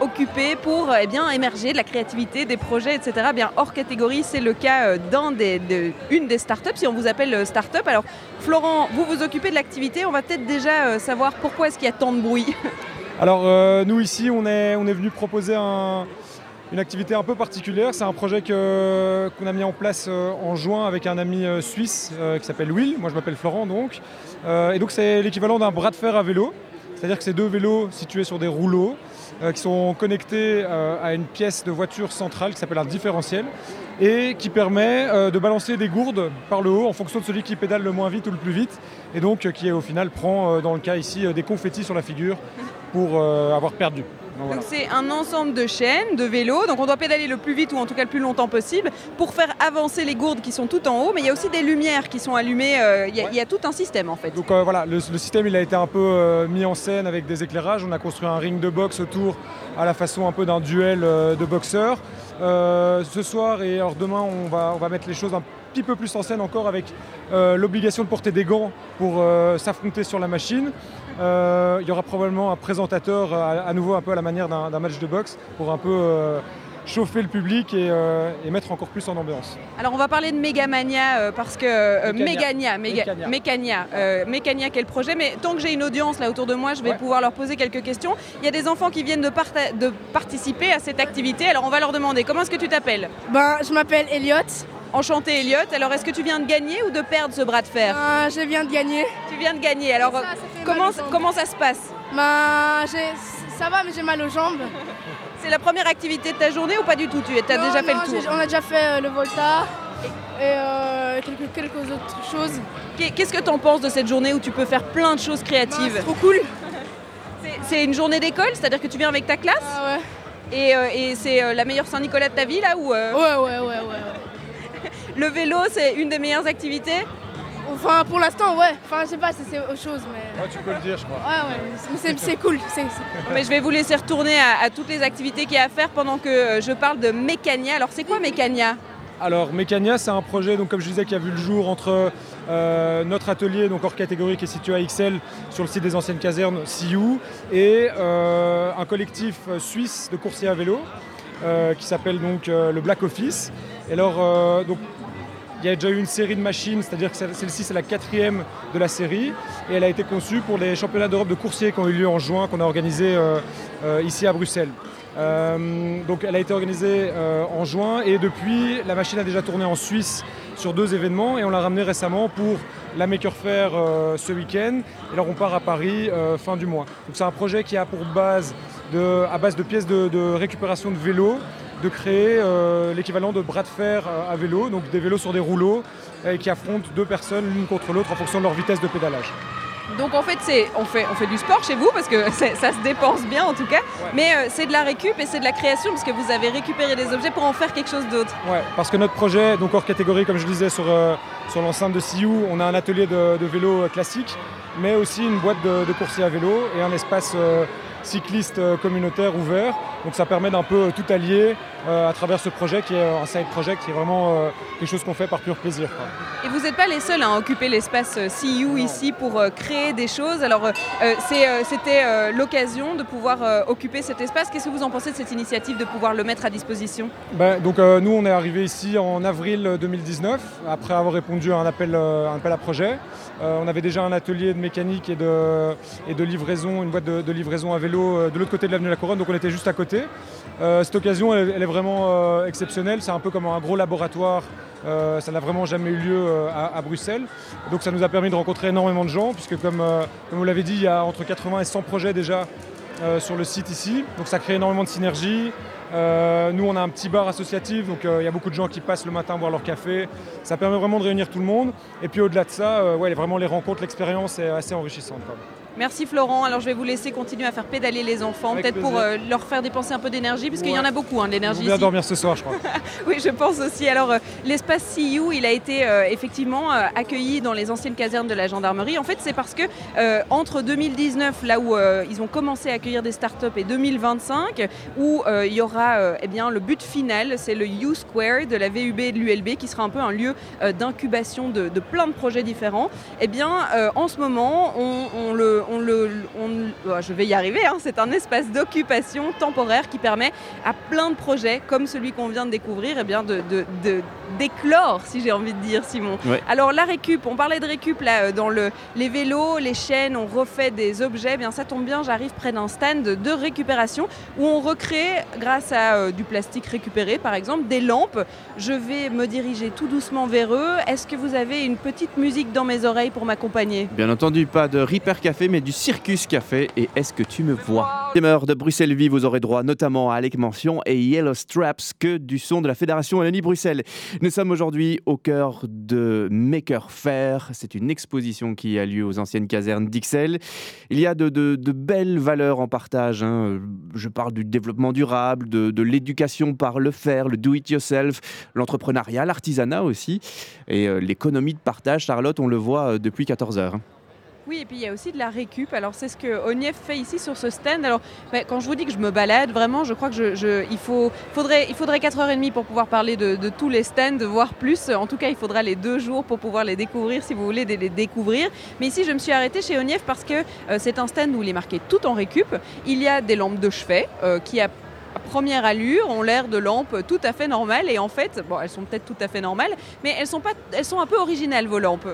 occuper pour eh émerger de la créativité, des projets, etc. Bien, hors catégorie, c'est le cas d'une des, de, des startups. Si on vous appelle startup, alors Florent, vous vous occupez de l'activité on va peut-être déjà euh, savoir pourquoi est-ce qu'il y a tant de bruit. Alors euh, nous ici, on est, on est venu proposer une activité un peu particulière. C'est un projet qu'on a mis en place euh, en juin avec un ami suisse qui s'appelle Will. Moi je m'appelle Florent donc. et donc c'est l'équivalent d'un bras de fer à vélo. C'est-à-dire que c'est deux vélos situés sur des rouleaux qui sont connectés à une pièce de voiture centrale qui s'appelle un différentiel et qui permet euh, de balancer des gourdes par le haut en fonction de celui qui pédale le moins vite ou le plus vite et donc euh, qui au final prend euh, dans le cas ici des confettis sur la figure pour avoir perdu. Donc c'est un ensemble de chaînes, de vélos, donc on doit pédaler le plus vite ou en tout cas le plus longtemps possible pour faire avancer les gourdes qui sont tout en haut, mais il y a aussi des lumières qui sont allumées, il y, a tout un système en fait. Donc voilà, le, système il a été un peu mis en scène avec des éclairages, on a construit un ring de boxe autour à la façon un peu d'un duel de boxeurs. Euh, ce soir et alors demain, on va, on va mettre les choses un petit peu plus en scène encore avec euh, l'obligation de porter des gants pour euh, s'affronter sur la machine. Il y aura probablement un présentateur à, nouveau un peu à la manière d'un match de boxe pour un peu chauffer le public et, mettre encore plus en ambiance. Alors on va parler de Megamania parce que Mégania, Mécania, Mécania, quel projet, mais tant que j'ai une audience là autour de moi, je vais pouvoir leur poser quelques questions. Il y a des enfants qui viennent de, de participer à cette activité, alors on va leur demander comment est-ce que tu t'appelles? Ben je m'appelle Elliot. Enchanté Elliot. Alors est-ce que tu viens de gagner ou de perdre ce bras de fer ben, Je viens de gagner. Tu viens de gagner. Alors comment, comment ça se passe ben, Ça va mais j'ai mal aux jambes. C'est la première activité de ta journée ou pas du tout? Tu as déjà fait le tour? On a déjà fait euh, le Volta et euh, quelques, autres choses. Qu'est-ce que tu en penses de cette journée où tu peux faire plein de choses créatives? C'est trop cool. C'est une journée d'école, c'est-à-dire que tu viens avec ta classe? Ah ouais. Et, euh, c'est la meilleure Saint-Nicolas de ta vie là ou Ouais, ouais, ouais, ouais. Le vélo, c'est une des meilleures activités Enfin, pour l'instant, ouais. Enfin, je sais pas si c'est autre chose, mais. Ouais, tu peux le dire, je crois. Ouais, ouais. C'est cool. Mais je vais vous laisser retourner à, toutes les activités qu'il y a à faire pendant que euh, je parle de Mécania. Alors, c'est quoi Mécania? Alors Mécania, c'est un projet, donc, comme je disais, qui a vu le jour entre euh, notre atelier, donc hors catégorie, qui est situé à XL sur le site des anciennes casernes CIU, et euh, un collectif suisse de coursiers à vélo qui s'appelle donc le Black Office. Et alors, donc, il y a déjà eu une série de machines, c'est-à-dire que celle-ci c'est la quatrième de la série et elle a été conçue pour les championnats d'Europe de coursier qui ont eu lieu en juin, qu'on a organisé euh, euh, ici à Bruxelles. Euh, donc elle a été organisée en juin et depuis la machine a déjà tourné en Suisse sur deux événements et on l'a ramenée récemment pour la Maker Faire ce week-end et alors on part à Paris fin du mois. Donc c'est un projet qui a pour base de, à base de pièces de, de récupération de vélos de créer euh, l'équivalent de bras de fer euh, à vélo, donc des vélos sur des rouleaux et qui affrontent deux personnes l'une contre l'autre en fonction de leur vitesse de pédalage. Donc en fait, c'est, on, fait, on fait du sport chez vous parce que ça se dépense bien en tout cas, mais euh, c'est de la récup et c'est de la création parce que vous avez récupéré des objets pour en faire quelque chose d'autre. Ouais, parce que notre projet, donc hors catégorie comme je disais sur, sur l'enceinte de Siou, on a un atelier de, vélo classique, mais aussi une boîte de, de coursiers à vélo et un espace cycliste communautaire ouvert Donc ça permet d'un peu tout allier à travers ce projet qui est un side project qui est vraiment quelque chose qu'on fait par pur plaisir. Et vous n'êtes pas les seuls à occuper l'espace CU ici pour créer des choses. Alors c'était l'occasion de pouvoir occuper cet espace. Qu'est-ce que vous en pensez de cette initiative de pouvoir le mettre à disposition? Ben, Donc nous on est arrivé ici en avril 2019 après avoir répondu à un appel, un appel à projet. on avait déjà un atelier de mécanique et de, et de livraison, une boîte de, livraison à vélo de l'autre côté de l'avenue de la Couronne, donc on était juste à côté. cette occasion elle, est vraiment exceptionnelle, c'est un peu comme un gros laboratoire ça n'a vraiment jamais eu lieu à, Bruxelles. Donc ça nous a permis de rencontrer énormément de gens, puisque comme, comme vous l'avez dit, il y a entre 80 et 100 projets déjà sur le site ici. Donc ça crée énormément de synergie. nous, on a un petit bar associatif, donc il y a beaucoup de gens qui passent le matin boire leur café. Ça permet vraiment de réunir tout le monde. Et puis au-delà de ça, ouais, vraiment les rencontres, l'expérience est assez enrichissante. Merci Florent. Alors je vais vous laisser continuer à faire pédaler les enfants, peut-être pour euh, leur faire dépenser un peu d'énergie, parce qu'il y en a beaucoup hein, d'énergie. Ils vont bien dormir ce soir, je crois. oui, je pense aussi. Alors euh, l'espace CU, il a été euh, effectivement accueilli dans les anciennes casernes de la gendarmerie. En fait, c'est parce que entre 2019, là où ils ont commencé à accueillir des startups, et 2025, où il y aura eh bien le but final, c'est le U Square de la VUB et de l'ULB, qui sera un peu un lieu d'incubation de, plein de projets différents. Eh bien, en ce moment, on le le, oh, je vais y arriver, hein, c'est un espace d'occupation temporaire qui permet à plein de projets, comme celui qu'on vient de découvrir, eh bien de, d'éclore, si j'ai envie de dire, Simon. Alors la récup, on parlait de récup là, euh, dans le, les vélos, les chaînes, on refait des objets, eh bien ça tombe bien, j'arrive près d'un stand de récupération où on recrée, grâce à euh, du plastique récupéré par exemple, des lampes. Je vais me diriger tout doucement vers eux. Est-ce que vous avez une petite musique dans mes oreilles pour m'accompagner? Bien entendu, pas de Reaper Café, mais du Circus Café et Est-ce que tu me vois? Demeure de Bruxelles Vie, vous aurez droit notamment à Alec Mention et Yellow Straps que du son de la Fédération Wallonie Bruxelles. Nous sommes aujourd'hui au cœur de Maker Faire. C'est une exposition qui a lieu aux anciennes casernes d'Ixelles. Il y a de, belles valeurs en partage. Hein. Je parle du développement durable, de, l'éducation par le faire, le do-it-yourself, l'entrepreneuriat, l'artisanat aussi et euh, l'économie de partage. Charlotte, on le voit euh, depuis 14 heures. Oui, et puis il y a aussi de la récup. Alors c'est ce que Onief fait ici sur ce stand. Alors quand je vous dis que je me balade, vraiment, je crois que il, faut, faudrait, il faudrait 4h30 pour pouvoir parler de, tous les stands, voire plus. En tout cas, il faudra les deux jours pour pouvoir les découvrir si vous voulez les découvrir. Mais ici, je me suis arrêtée chez Onief parce que euh, c'est un stand où il est marqué tout en récup. Il y a des lampes de chevet euh, qui à première allure ont l'air de lampes tout à fait normales et en fait, bon, elles sont peut-être tout à fait normales, mais elles sont pas, elles sont un peu originales vos lampes.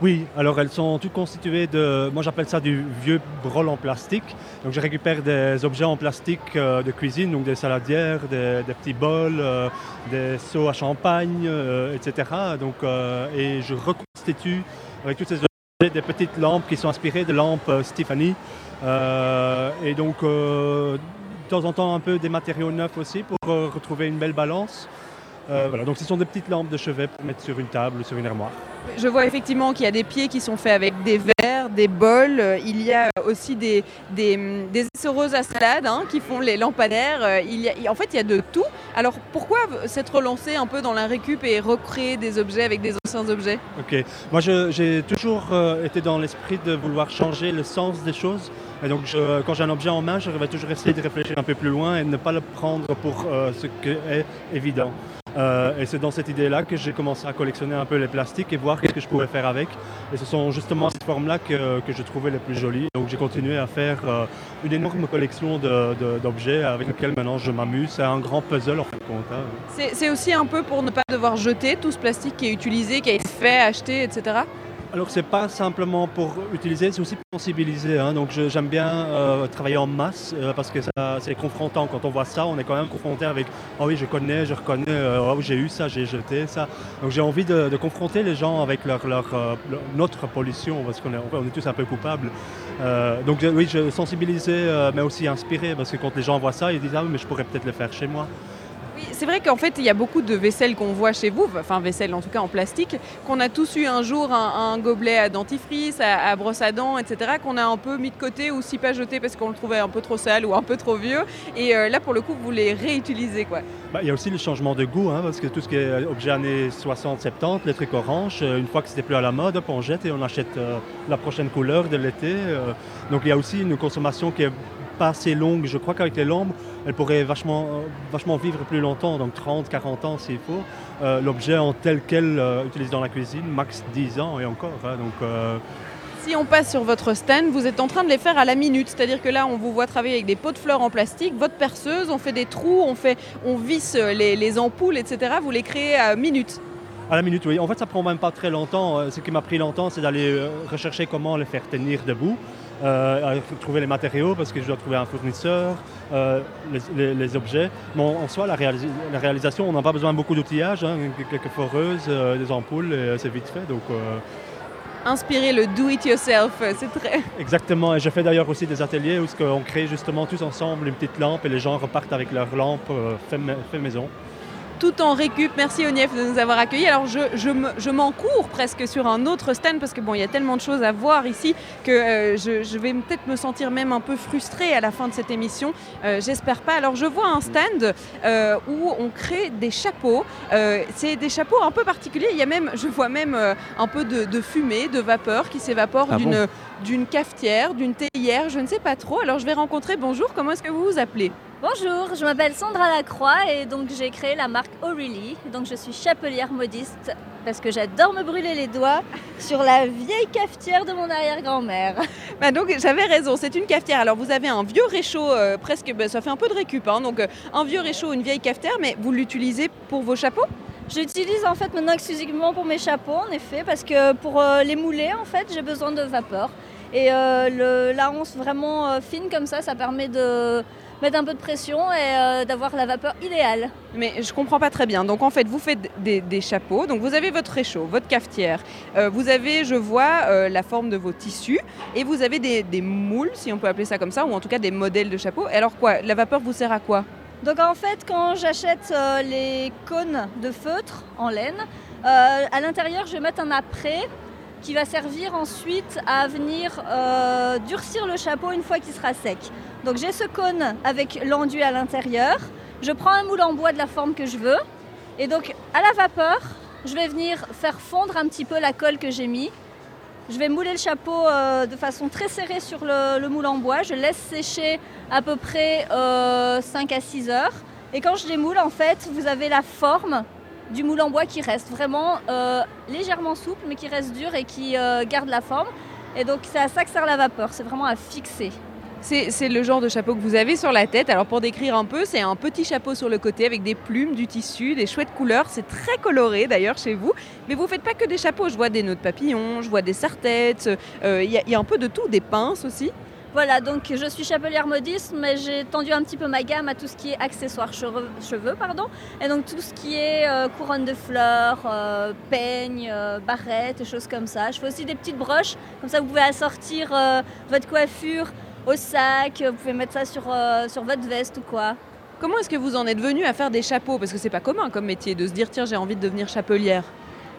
Oui, alors elles sont toutes constituées de, moi j'appelle ça du vieux brol en plastique. Donc je récupère des objets en plastique euh, de cuisine, donc des saladières, des, petits bols, euh, des seaux à champagne, euh, etc. Donc, et je reconstitue avec toutes ces objets des petites lampes qui sont inspirées de lampes Stéphanie. et donc de temps en temps un peu des matériaux neufs aussi pour retrouver une belle balance. Voilà, donc ce sont des petites lampes de chevet pour mettre sur une table ou sur une armoire. Je vois effectivement qu'il y a des pieds qui sont faits avec des verres, des bols. Il y a aussi des, des, des à salade hein, qui font les lampadaires. Il y a, en fait, il y a de tout. Alors pourquoi s'être relancé un peu dans la récup et recréer des objets avec des anciens objets? Ok. Moi, j'ai toujours euh, été dans l'esprit de vouloir changer le sens des choses. Et donc, quand j'ai un objet en main, je vais toujours essayer de réfléchir un peu plus loin et ne pas le prendre pour euh, ce qui est évident. Euh, et c'est dans cette idée-là que j'ai commencé à collectionner un peu les plastiques et voir qu'est-ce que je pouvais faire avec. Et ce sont justement ces formes-là que, que, je trouvais les plus jolies. Donc j'ai continué à faire euh, une énorme collection d'objets avec lesquels maintenant je m'amuse. C'est un grand puzzle en fin de compte. Hein. C'est aussi un peu pour ne pas devoir jeter tout ce plastique qui est utilisé, qui a été fait, acheté, etc. Alors c'est pas simplement pour utiliser, c'est aussi pour sensibiliser. Hein. Donc j'aime bien euh, travailler en masse euh, parce que c'est confrontant. Quand on voit ça, on est quand même confronté avec oh oui je connais, je reconnais, oh j'ai eu ça, j'ai jeté ça. Donc j'ai envie de, confronter les gens avec leur, notre pollution parce qu'on est, on est tous un peu coupables. donc oui, je sensibiliser mais aussi inspirer parce que quand les gens voient ça, ils disent ah oui mais je pourrais peut-être le faire chez moi c'est vrai qu'en fait, il y a beaucoup de vaisselle qu'on voit chez vous, enfin vaisselle en tout cas en plastique, qu'on a tous eu un jour un, gobelet à dentifrice, à, brosse à dents, etc., qu'on a un peu mis de côté ou si pas jeté parce qu'on le trouvait un peu trop sale ou un peu trop vieux. Et euh, là, pour le coup, vous les réutilisez. Bah, il y a aussi le changement de goût, hein, parce que tout ce qui est objet années 60-70, les trucs orange, euh, une fois que c'était plus à la mode, on jette et on achète euh, la prochaine couleur de l'été. donc il y a aussi une consommation qui est pas assez longue. Je crois qu'avec les lampes, elle pourrait vachement, vachement vivre plus longtemps, donc 30, 40 ans s'il faut. Euh, L'objet en tel quel euh, utilisé dans la cuisine, max 10 ans et encore. hein, donc, euh, Si on passe sur votre stand, vous êtes en train de les faire à la minute, c'est-à-dire que là, on vous voit travailler avec des pots de fleurs en plastique, votre perceuse, on fait des trous, on, fait, on visse les, les ampoules, etc. Vous les créez à minute. À la minute, oui. En fait, ça prend même pas très longtemps. Euh, Ce qui m'a pris longtemps, c'est d'aller rechercher comment les faire tenir debout, euh, à trouver les matériaux parce que je dois trouver un fournisseur, euh, les, les- les objets. Mais en en soi, la, réalis- la réalisation, on n'a pas besoin de beaucoup d'outillage, hein, quelques foreuses, euh, des ampoules, et euh, c'est vite fait. Donc, Inspirez le do-it-yourself, c'est très... exactement. Et je fais d'ailleurs aussi des ateliers où qu'on crée justement tous ensemble une petite lampe et les gens repartent avec leur lampe fait maison. Tout en récup. Merci Onief de nous avoir accueillis. Alors je, je me- je m'encours presque sur un autre stand parce que bon, il y a tellement de choses à voir ici que euh, je, je vais peut-être me sentir même un peu frustrée à la fin de cette émission. Euh, J'espère pas. Alors je vois un stand euh, où on crée des chapeaux. C'est des chapeaux un peu particuliers. Il y a même, je vois même un peu de, de fumée, de vapeur qui s'évapore Ah d'une bon? d'une cafetière, d'une théière, je ne sais pas trop. Alors je vais rencontrer. Bonjour, comment est-ce que vous vous appelez? Bonjour, je m'appelle Sandra Lacroix et donc j'ai créé la marque O'Reilly. Donc je suis chapelière modiste parce que j'adore me brûler les doigts sur la vieille cafetière de mon arrière-grand-mère. Bah donc j'avais raison, c'est une cafetière. Alors vous avez un vieux réchaud, euh, presque, bah, ça fait un peu de récup, hein, donc euh, un vieux réchaud, une vieille cafetière, mais vous l'utilisez pour vos chapeaux? J'utilise en fait maintenant exclusivement pour mes chapeaux en effet parce que pour euh, les mouler en fait j'ai besoin de vapeur. Et euh, le- la honce vraiment fine comme ça, ça permet de mettre un peu de pression et euh, d'avoir la vapeur idéale. Mais je comprends pas très bien. Donc en fait, vous faites des, des chapeaux. Donc vous avez votre réchaud, votre cafetière. Euh, vous avez, je vois, euh, la forme de vos tissus. Et vous avez des, des moules, si on peut appeler ça comme ça, ou en tout cas des modèles de chapeaux. Et alors quoi? La vapeur vous sert à quoi? Donc en fait, quand j'achète euh, les cônes de feutre en laine, euh, à l'intérieur, je vais mettre un après qui va servir ensuite à venir euh, durcir le chapeau une fois qu'il sera sec. Donc j'ai ce cône avec l'enduit à l'intérieur. Je prends un moule en bois de la forme que je veux. Et donc à la vapeur, je vais venir faire fondre un petit peu la colle que j'ai mis. Je vais mouler le chapeau euh, de façon très serrée sur le, le moule en bois. Je laisse sécher à peu près euh, 5 à 6 heures. Et quand je démoule, en fait, vous avez la forme du moule en bois qui reste vraiment euh, légèrement souple, mais qui reste dur et qui euh, garde la forme. Et donc c'est à ça que sert la vapeur, c'est vraiment à fixer. C'est le genre de chapeau que vous avez sur la tête. Alors pour décrire un peu, c'est un petit chapeau sur le côté avec des plumes, du tissu, des chouettes couleurs. C'est très coloré d'ailleurs chez vous. Mais vous faites pas que des chapeaux. Je vois des nœuds de papillon, je vois des serre-têtes. euh, il y a un peu de tout, des pinces aussi. Voilà, donc je suis chapelière modiste, mais j'ai tendu un petit peu ma gamme à tout ce qui est accessoires cheveux, cheveux pardon, et donc tout ce qui est euh, couronne de fleurs, euh, peignes, euh, barrettes, et choses comme ça. Je fais aussi des petites broches, comme ça vous pouvez assortir euh, votre coiffure au sac, vous pouvez mettre ça sur, euh, sur votre veste ou quoi. Comment est-ce que vous en êtes venu à faire des chapeaux? Parce que c'est pas commun comme métier de se dire tiens j'ai envie de devenir chapelière.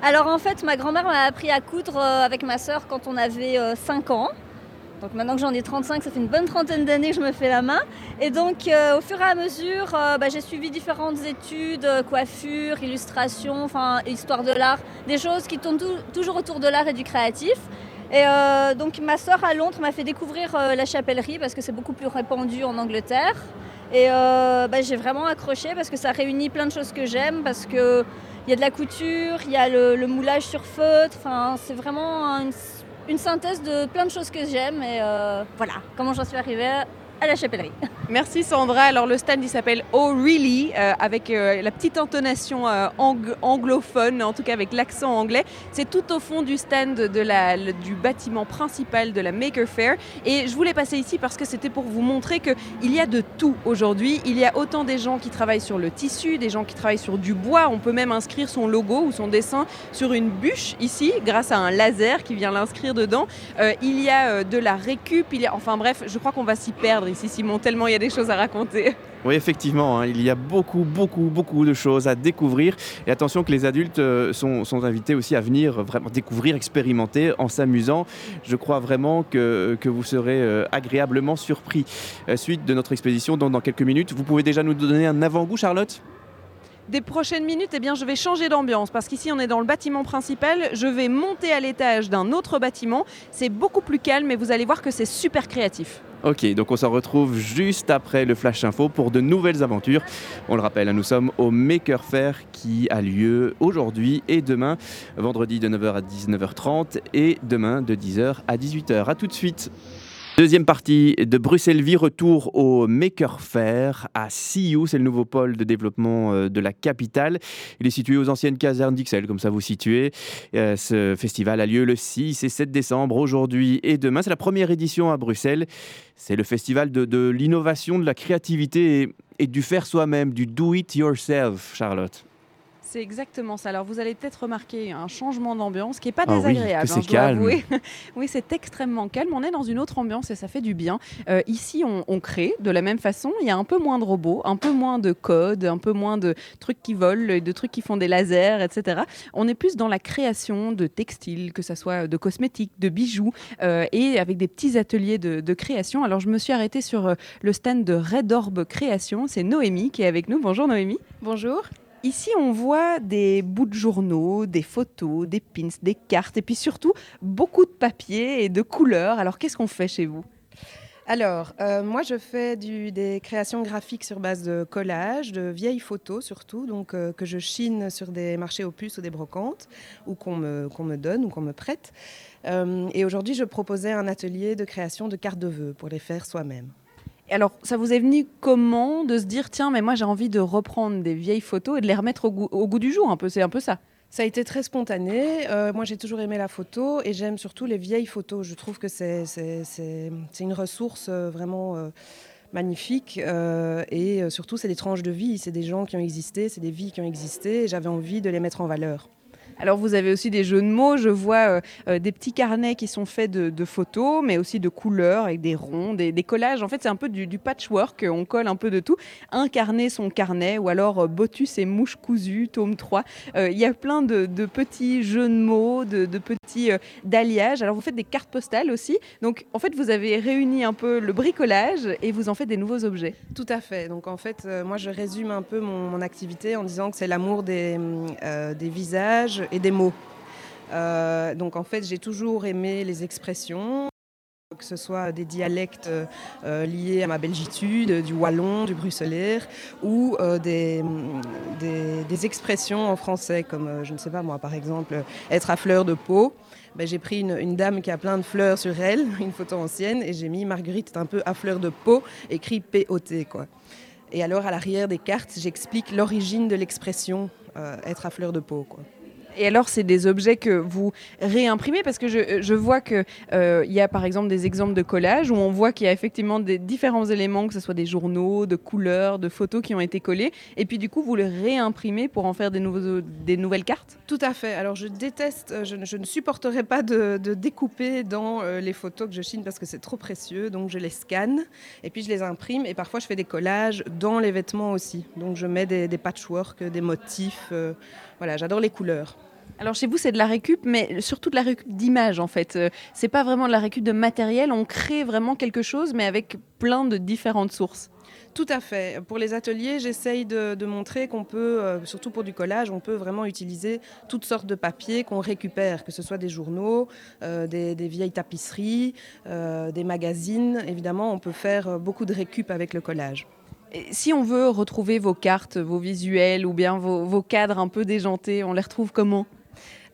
Alors en fait, ma grand-mère m'a appris à coudre avec ma sœur quand on avait euh, 5 ans. Donc maintenant que j'en ai 35, ça fait une bonne trentaine d'années que je me fais la main. Et donc euh, au fur et à mesure, euh, bah, j'ai suivi différentes études, euh, coiffure, illustration, enfin histoire de l'art, des choses qui tournent tou- toujours autour de l'art et du créatif. Et donc ma sœur à Londres m'a fait découvrir la chapellerie parce que c'est beaucoup plus répandu en Angleterre. Et bah, j'ai vraiment accroché parce que ça réunit plein de choses que j'aime, parce que il y a de la couture, il y a le, le moulage sur feutre, enfin c'est vraiment une, une synthèse de plein de choses que j'aime et euh, voilà comment j'en suis arrivée à la chapellerie. Merci Sandra. Alors le stand il s'appelle Oh Really euh, avec euh, la petite intonation euh, ang- anglophone, en tout cas avec l'accent anglais. C'est tout au fond du stand de la, du bâtiment principal de la Maker Faire. Et je voulais passer ici parce que c'était pour vous montrer qu'il y a de tout aujourd'hui. Il y a autant des gens qui travaillent sur le tissu, des gens qui travaillent sur du bois. On peut même inscrire son logo ou son dessin sur une bûche ici grâce à un laser qui vient l'inscrire dedans. Il y a de la récup, il y a... enfin bref, je crois qu'on va s'y perdre ici Simon, tellement il y a des choses à raconter. Oui, effectivement, hein, il y a beaucoup, beaucoup, beaucoup de choses à découvrir. Et attention que les adultes euh, sont, invités aussi à venir vraiment découvrir, expérimenter en s'amusant. Je crois vraiment que, que vous serez euh, agréablement surpris. Euh, suite de notre expédition, donc dans quelques minutes, vous pouvez déjà nous donner un avant-goût, Charlotte? Des prochaines minutes, eh bien, je vais changer d'ambiance parce qu'ici, on est dans le bâtiment principal. Je vais monter à l'étage d'un autre bâtiment. C'est beaucoup plus calme et vous allez voir que c'est super créatif. Ok, donc on se retrouve juste après le Flash Info pour de nouvelles aventures. On le rappelle, nous sommes au Maker Faire qui a lieu aujourd'hui et demain, vendredi de 9h à 19h30 et demain de 10h à 18h. A tout de suite. Deuxième partie de Bruxelles Vie, retour au Maker Faire à Siou, c'est le nouveau pôle de développement euh, de la capitale. Il est situé aux anciennes casernes d'Ixelles, comme ça vous situez. Euh, ce festival a lieu le 6 et 7 décembre, aujourd'hui et demain. C'est la première édition à Bruxelles. C'est le festival de, l'innovation, de la créativité et, et du faire soi-même, du do it yourself, Charlotte. C'est exactement ça. Alors vous allez peut-être remarquer un changement d'ambiance qui n'est pas Ah oui, désagréable. que hein, c'est je dois calme. avouer. oui, c'est extrêmement calme. On est dans une autre ambiance et ça fait du bien. Euh, ici, on, on crée de la même façon. Il y a un peu moins de robots, un peu moins de code, un peu moins de trucs qui volent, de trucs qui font des lasers, etc. On est plus dans la création de textiles, que ce soit de cosmétiques, de bijoux, euh, et avec des petits ateliers de, de création. Alors je me suis arrêtée sur euh, le stand de Red Orb Création. C'est Noémie qui est avec nous. Bonjour Noémie. Bonjour. Ici, on voit des bouts de journaux, des photos, des pins, des cartes, et puis surtout beaucoup de papier et de couleurs. Alors, qu'est-ce qu'on fait chez vous? Alors, euh, moi, je fais des créations graphiques sur base de collage, de vieilles photos surtout, donc euh, que je chine sur des marchés aux puces ou des brocantes, ou qu'on me, qu'on me donne ou qu'on me prête. Euh, et aujourd'hui, je proposais un atelier de création de cartes de vœux pour les faire soi-même. Alors, ça vous est venu comment de se dire, tiens, mais moi j'ai envie de reprendre des vieilles photos et de les remettre au goût, du jour un peu C'est un peu ça. Ça a été très spontané. Euh, moi, j'ai toujours aimé la photo et j'aime surtout les vieilles photos. Je trouve que c'est une ressource euh, vraiment euh, magnifique. et surtout, c'est des tranches de vie. C'est des gens qui ont existé, c'est des vies qui ont existé. Et j'avais envie de les mettre en valeur. Alors, vous avez aussi des jeux de mots. Je vois euh, euh, des petits carnets qui sont faits de, photos, mais aussi de couleurs avec des ronds, des, des collages. En fait, c'est un peu du, patchwork. On colle un peu de tout. Un carnet, son carnet, ou alors euh, Botus et mouche cousue, tome 3. Euh, Il y a plein de, petits jeux de mots, de, petits euh, d'alliages. Alors, vous faites des cartes postales aussi. Donc, en fait, vous avez réuni un peu le bricolage et vous en faites des nouveaux objets. Tout à fait. Donc en fait, moi je résume un peu mon, activité en disant que c'est l'amour des visages et des mots. Euh, donc en fait, j'ai toujours aimé les expressions, que ce soit des dialectes euh, liés à ma belgitude, du wallon, du bruxellaire, ou euh, des, expressions en français, comme je ne sais pas moi, par exemple, être à fleur de peau. Ben, j'ai pris une, dame qui a plein de fleurs sur elle, une photo ancienne, et j'ai mis Marguerite est un peu à fleur de peau, écrit P-O-T. Quoi. Et alors, à l'arrière des cartes, j'explique l'origine de l'expression être à fleur de peau. Quoi. Et alors, c'est des objets que vous réimprimez parce que je, vois qu'il y a par exemple des exemples de collages où on voit qu'il y a effectivement des différents éléments, que ce soit des journaux, de couleurs, de photos qui ont été collés. Et puis du coup, vous les réimprimez pour en faire des, nouvelles cartes? Tout à fait. Alors, je déteste, euh, je, ne- supporterai pas de, de découper dans euh, les photos que je chine parce que c'est trop précieux. Donc, je les scanne et puis je les imprime. Et parfois, je fais des collages dans les vêtements aussi. Donc, je mets des, des patchwork, des motifs. euh, voilà, j'adore les couleurs. Alors chez vous, c'est de la récup, mais surtout de la récup d'images en fait. Euh, C'est pas vraiment de la récup de matériel, on crée vraiment quelque chose, mais avec plein de différentes sources. Tout à fait. Pour les ateliers, j'essaye de, de montrer qu'on peut, euh, surtout pour du collage, on peut vraiment utiliser toutes sortes de papiers qu'on récupère, que ce soit des journaux, euh, des, des vieilles tapisseries, euh, des magazines. Évidemment, on peut faire beaucoup de récup avec le collage. Et si on veut retrouver vos cartes, vos visuels ou bien vos, vos cadres un peu déjantés, on les retrouve comment?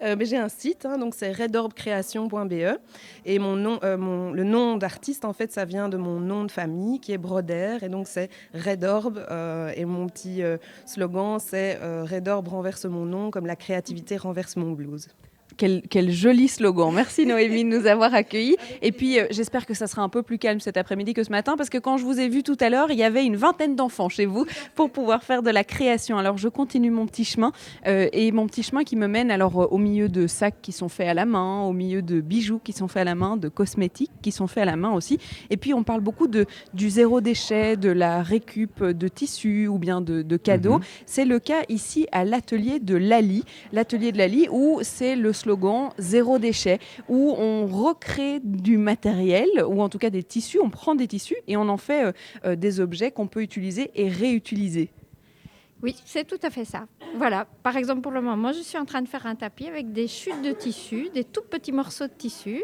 Euh, mais j'ai un site, hein, donc c'est redorbcreation.be et mon nom, euh, le nom d'artiste en fait ça vient de mon nom de famille qui est Broder et donc c'est Redorb euh, et mon petit slogan c'est Redorb renverse mon nom comme la créativité renverse mon blues. Quel, quel joli slogan. Merci Noémie de nous avoir accueillis. Et puis euh, j'espère que ça sera un peu plus calme cet après-midi que ce matin parce que quand je vous ai vu tout à l'heure, il y avait une vingtaine d'enfants chez vous pour pouvoir faire de la création. Alors je continue mon petit chemin euh, et mon petit chemin qui me mène alors euh, au milieu de sacs qui sont faits à la main, au milieu de bijoux qui sont faits à la main, de cosmétiques qui sont faits à la main aussi. Et puis on parle beaucoup de, du zéro déchet, de la récup de tissus ou bien de, de cadeaux. Mhm. C'est le cas ici à l'atelier de Lali, l'atelier de Lali où c'est le slogan zéro déchet, où on recrée du matériel ou en tout cas des tissus, on prend des tissus et on en fait euh, euh, des objets qu'on peut utiliser et réutiliser. Oui, c'est tout à fait ça. Voilà, par exemple, pour le moment, je suis en train de faire un tapis avec des chutes de tissu, des tout petits morceaux de tissu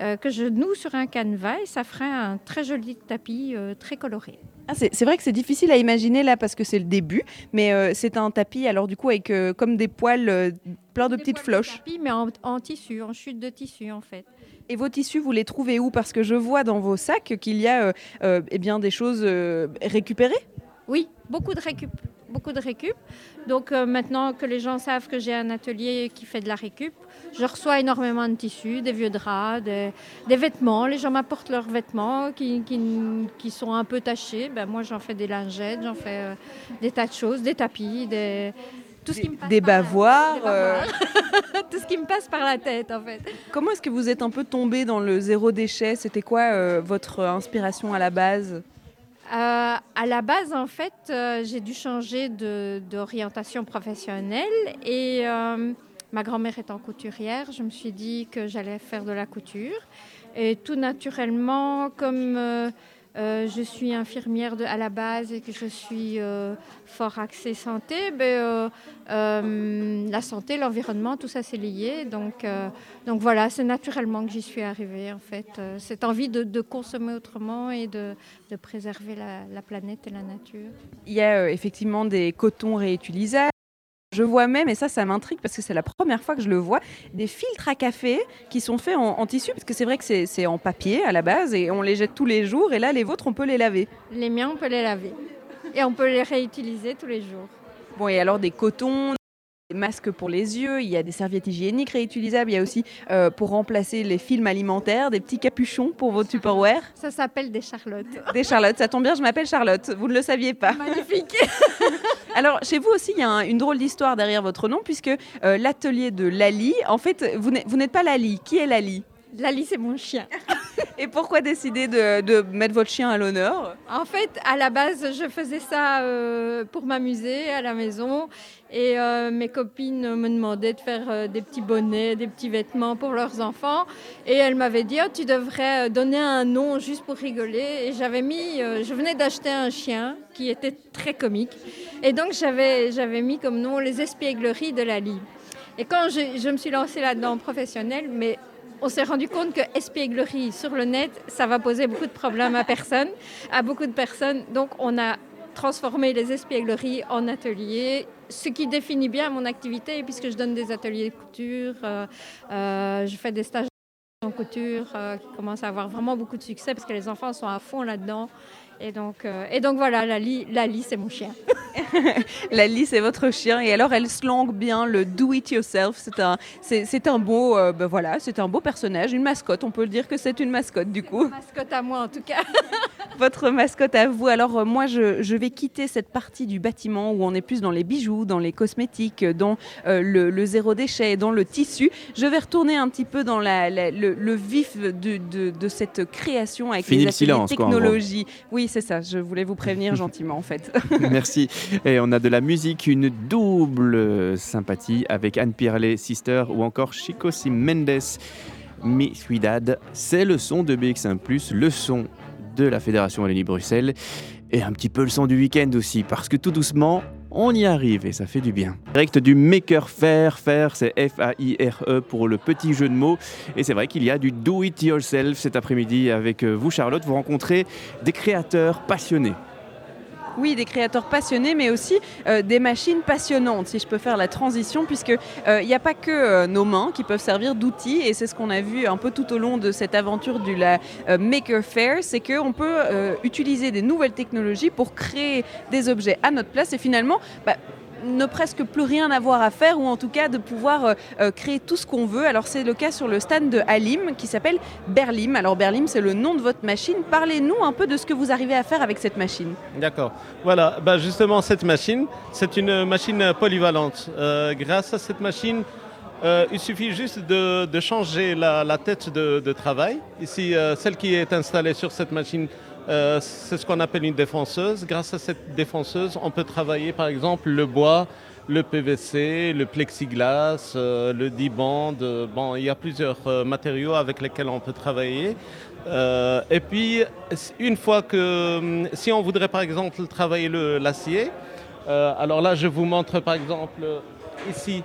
euh, que je noue sur un canevas et ça ferait un très joli tapis euh, très coloré. Ah, c'est vrai que c'est difficile à imaginer là parce que c'est le début, mais euh, c'est un tapis alors du coup avec comme des poils, plein de petites floches. Tapis, mais en, en tissu, en chute de tissu en fait. Et vos tissus, vous les trouvez où? Parce que je vois dans vos sacs qu'il y a eh bien des choses récupérées? Oui, beaucoup de récup. Beaucoup de récup. Donc euh, maintenant que les gens savent que j'ai un atelier qui fait de la récup, je reçois énormément de tissus, des vieux draps, des, des vêtements. Les gens m'apportent leurs vêtements qui, qui, qui sont un peu tachés. Ben, moi, j'en fais des lingettes, j'en fais euh, des tas de choses, des tapis, des, tout ce qui me passe Des la- bavoirs. euh, tout ce qui me passe par la tête, en fait. Comment est-ce que vous êtes un peu tombé dans le zéro déchet? C'était quoi euh, votre inspiration à la base? Euh, à la base, en fait, euh, j'ai dû changer d'orientation professionnelle et euh, ma grand-mère étant couturière, je me suis dit que j'allais faire de la couture. Et tout naturellement, comme euh, je suis infirmière à la base et que je suis euh, fort axée santé, ben, euh, la santé, l'environnement, tout ça c'est lié. Donc, donc voilà, c'est naturellement que j'y suis arrivée en fait. Cette envie de, consommer autrement et de, préserver la, la planète et la nature. Il y a effectivement des cotons réutilisables. Je vois même, et ça, ça m'intrigue parce que c'est la première fois que je le vois, des filtres à café qui sont faits en, en tissu, parce que c'est vrai que c'est en papier à la base et on les jette tous les jours, et là, les vôtres, on peut les laver. Les miens, on peut les laver et on peut les réutiliser tous les jours. Bon, et alors des cotons, masques pour les yeux, il y a des serviettes hygiéniques réutilisables, il y a aussi euh, pour remplacer les films alimentaires, des petits capuchons pour vos Tupperware. Ça s'appelle des charlottes. Des Charlotte, ça tombe bien, je m'appelle Charlotte, vous ne le saviez pas. Magnifique. Alors, chez vous aussi, il y a un- une drôle d'histoire derrière votre nom, puisque euh, l'atelier de Lali, en fait, vous n'êtes pas Lali. Qui est Lali? Lali, c'est mon chien. Et pourquoi décider de, mettre votre chien à l'honneur En fait, à la base, je faisais ça euh, pour m'amuser à la maison. Et euh, mes copines me demandaient de faire euh, des petits bonnets, des petits vêtements pour leurs enfants. Et elles m'avaient dit, oh, tu devrais donner un nom juste pour rigoler. Et j'avais mis, je venais d'acheter un chien qui était très comique. Et donc, j'avais mis comme nom les espiègleries de Lali. Et quand je, je me suis lancée là-dedans professionnelle, mais on s'est rendu compte que espièglerie sur le net, ça va poser beaucoup de problèmes à personne, à beaucoup de personnes. Donc on a transformé les espiègleries en ateliers, ce qui définit bien mon activité puisque je donne des ateliers de couture, euh, euh, je fais des stages en couture euh, qui commencent à avoir vraiment beaucoup de succès parce que les enfants sont à fond là-dedans. Et donc, euh, et donc voilà, Lali, Lali c'est mon chien. Lali, c'est votre chien, et alors elle slangue bien le do it yourself. C'est un, c'est, c'est un beau, euh, ben voilà, c'est un beau personnage, une mascotte. On peut le dire que c'est une mascotte du coup. Mascotte à moi en tout cas. Votre mascotte à vous. Alors euh, moi, je, je vais quitter cette partie du bâtiment où on est plus dans les bijoux, dans les cosmétiques, dans euh, le, le zéro déchet, dans le tissu. Je vais retourner un petit peu dans la- la- le, le vif de, de- de cette création avec Fini les le silence, quoi, technologie. Oui, c'est ça. Je voulais vous prévenir gentiment en fait. Merci. Et on a de la musique, une double sympathie avec Anne Pirlet, Sister ou encore Chico Mendes, Mi Ciudad. C'est le son de BX1+, le son de la Fédération Wallonie-Bruxelles et un petit peu le son du week-end aussi, parce que tout doucement, on y arrive et ça fait du bien. Direct du Maker Faire, faire c'est F-A-I-R-E pour le petit jeu de mots. Et c'est vrai qu'il y a du do it yourself cet après-midi avec euh, vous Charlotte. Vous rencontrez des créateurs passionnés. Oui, des créateurs passionnés, mais aussi euh, des machines passionnantes, si je peux faire la transition, puisque euh, il n'y a pas que euh, nos mains qui peuvent servir d'outils, et c'est ce qu'on a vu un peu tout au long de cette aventure du la, Maker Faire, c'est qu'on peut utiliser des nouvelles technologies pour créer des objets à notre place, et finalement, bah, ne presque plus rien avoir à faire ou en tout cas de pouvoir euh, euh, créer tout ce qu'on veut. Alors c'est le cas sur le stand de Halim qui s'appelle Berlim. Alors Berlim c'est le nom de votre machine. Parlez-nous un peu de ce que vous arrivez à faire avec cette machine. D'accord. Voilà, bah justement cette machine, c'est une machine polyvalente. Euh, grâce à cette machine, il suffit juste de, changer la, tête de, travail. Ici, celle qui est installée sur cette machine, euh, c'est ce qu'on appelle une défonceuse. Grâce à cette défonceuse, on peut travailler par exemple le bois, le PVC, le plexiglas, euh, le D-band. euh, bon, il y a plusieurs euh, matériaux avec lesquels on peut travailler. Et puis, une fois que, hum, si on voudrait par exemple travailler le- l'acier, alors là, je vous montre par exemple ici,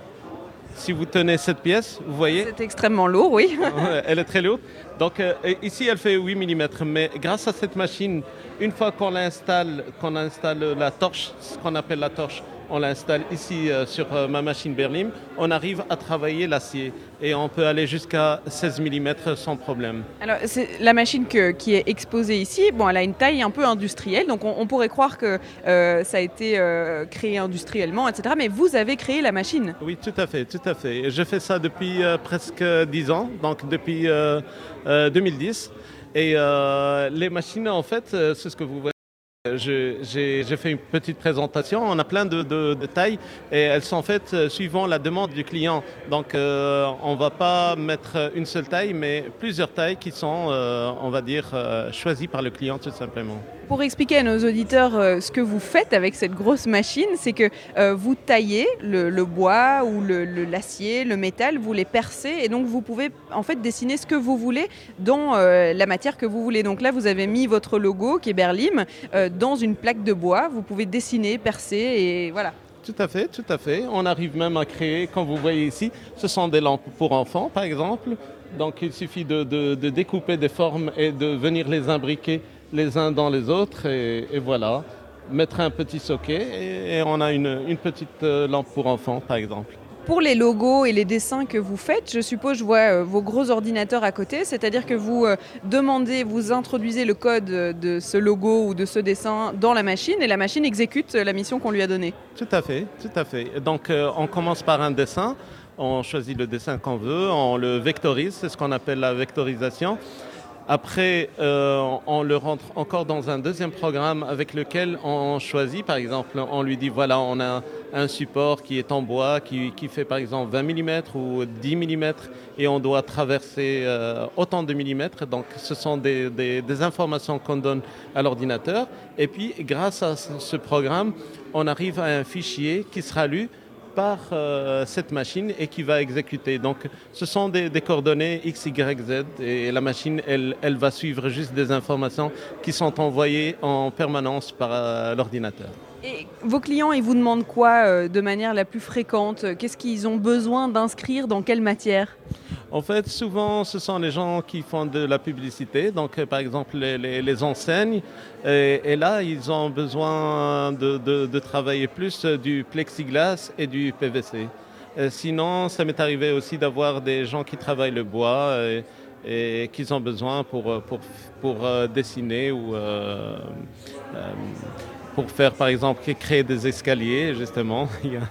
si vous tenez cette pièce, vous voyez. C'est extrêmement lourd, oui. Elle est très lourde. Donc euh, ici, elle fait 8 mm. Mais grâce à cette machine, une fois qu'on l'installe, qu'on installe la torche, ce qu'on appelle la torche, on l'installe ici euh, sur euh, ma machine Berlim, on arrive à travailler l'acier. Et on peut aller jusqu'à 16 mm sans problème. Alors, c'est la machine que- qui est exposée ici, bon, elle a une taille un peu industrielle, donc on, on pourrait croire que euh, ça a été euh, créé industriellement, etc. Mais vous avez créé la machine. Oui, tout à fait, tout à fait. Je fais ça depuis euh, presque 10 ans, donc depuis euh, euh, 2010. Et les machines, en fait, c'est ce que vous voyez. J'ai fait une petite présentation. On a plein de, tailles et elles sont faites euh, suivant la demande du client. Donc, euh, on ne va pas mettre une seule taille, mais plusieurs tailles qui sont, euh, on va dire, choisies par le client tout simplement. Pour expliquer à nos auditeurs ce que vous faites avec cette grosse machine, c'est que vous taillez le, bois ou l'acier, le, métal, vous les percez et donc vous pouvez en fait dessiner ce que vous voulez dans la matière que vous voulez. Donc là, vous avez mis votre logo qui est Berlim dans une plaque de bois. Vous pouvez dessiner, percer et voilà. Tout à fait, tout à fait. On arrive même à créer, comme vous voyez ici, ce sont des lampes pour enfants, par exemple. Donc il suffit de, découper des formes et de venir les imbriquer les uns dans les autres. Et, voilà, mettre un petit socket et, on a une, une petite euh, lampe pour enfants, par exemple. Pour les logos et les dessins que vous faites, je suppose, je vois euh, vos gros ordinateurs à côté, c'est-à-dire que vous euh, demandez, vous introduisez le code euh, de ce logo ou de ce dessin dans la machine et la machine exécute la mission qu'on lui a donnée. Tout à fait, tout à fait. Donc on commence par un dessin, on choisit le dessin qu'on veut, on le vectorise, c'est ce qu'on appelle la vectorisation. Après, euh, on le rentre encore dans un deuxième programme avec lequel on choisit, par exemple, on lui dit voilà, on a un support qui est en bois, qui, qui fait par exemple 20 mm ou 10 mm, et on doit traverser euh, autant de millimètres. Donc, ce sont des, des- informations qu'on donne à l'ordinateur. Et puis, grâce à ce programme, on arrive à un fichier qui sera lu par euh, cette machine et qui va exécuter. Donc ce sont des, coordonnées X, Y, Z et la machine, elle, elle va suivre juste des informations qui sont envoyées en permanence par euh, l'ordinateur. Vos clients, ils vous demandent quoi euh, de manière la plus fréquente? Qu'est-ce qu'ils ont besoin d'inscrire dans quelle matière? En fait, souvent, ce sont les gens qui font de la publicité, donc euh, par exemple les, enseignes, et, là, ils ont besoin de, travailler plus euh, du plexiglas et du PVC. Sinon, ça m'est arrivé aussi d'avoir des gens qui travaillent le bois et, qu'ils ont besoin pour, pour, pour dessiner ou pour faire, par exemple, créer des escaliers, justement. Il y a,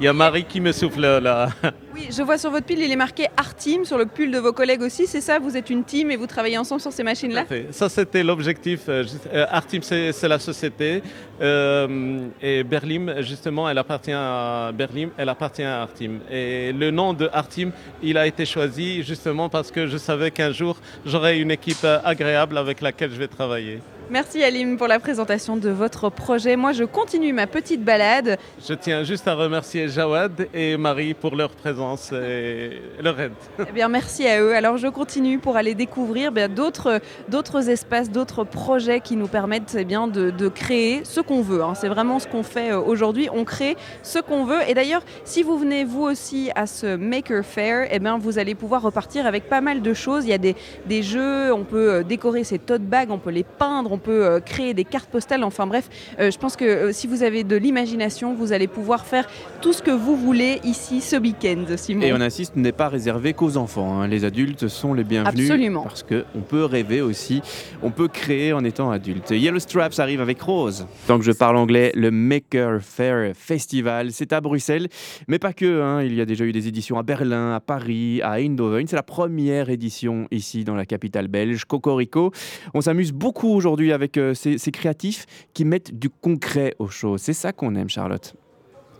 il y a Marie qui me souffle là. Oui, je vois sur votre pile, il est marqué Art Team, sur le pull de vos collègues aussi, c'est ça? Vous êtes une team et vous travaillez ensemble sur ces machines-là? Ça, c'était l'objectif. Euh, euh, Artim, c'est la société. Euh, et Berlim, justement, elle appartient à Berlim, elle appartient à Artim. Et le nom de Artim, il a été choisi justement parce que je savais qu'un jour, j'aurai une équipe agréable avec laquelle je vais travailler. Merci Alim pour la présentation de votre projet. Moi, je continue ma petite balade. Je tiens juste à remercier Jawad et Marie pour leur présence et leur aide. Eh bien, merci à eux. Alors, je continue pour aller découvrir bien, d'autres, d'autres espaces, d'autres projets qui nous permettent eh bien, de, de créer ce qu'on veut. hein. C'est vraiment ce qu'on fait euh, aujourd'hui. On crée ce qu'on veut. Et d'ailleurs, si vous venez vous aussi à ce Maker Fair, eh bien, vous allez pouvoir repartir avec pas mal de choses. Il y a des, des jeux, on peut euh, décorer ces tote bags, on peut les peindre, on peut euh, créer des cartes postales. Enfin bref, euh, je pense que euh, si vous avez de l'imagination, vous allez pouvoir faire tout ce que vous voulez ici ce week-end, Simon. Et on insiste, n'est pas réservé qu'aux enfants. hein. Les adultes sont les bienvenus. Absolument. Parce qu'on peut rêver aussi, on peut créer en étant adulte. Yellow Straps arrive avec Rose. Tant que je parle anglais, le Maker Fair Festival, c'est à Bruxelles. Mais pas que, hein. il y a déjà eu des éditions à Berlin, à Paris, à Eindhoven. C'est la première édition ici dans la capitale belge, Cocorico. On s'amuse beaucoup aujourd'hui avec euh, ces, ces créatifs qui mettent du concret aux choses. C'est ça qu'on aime, Charlotte.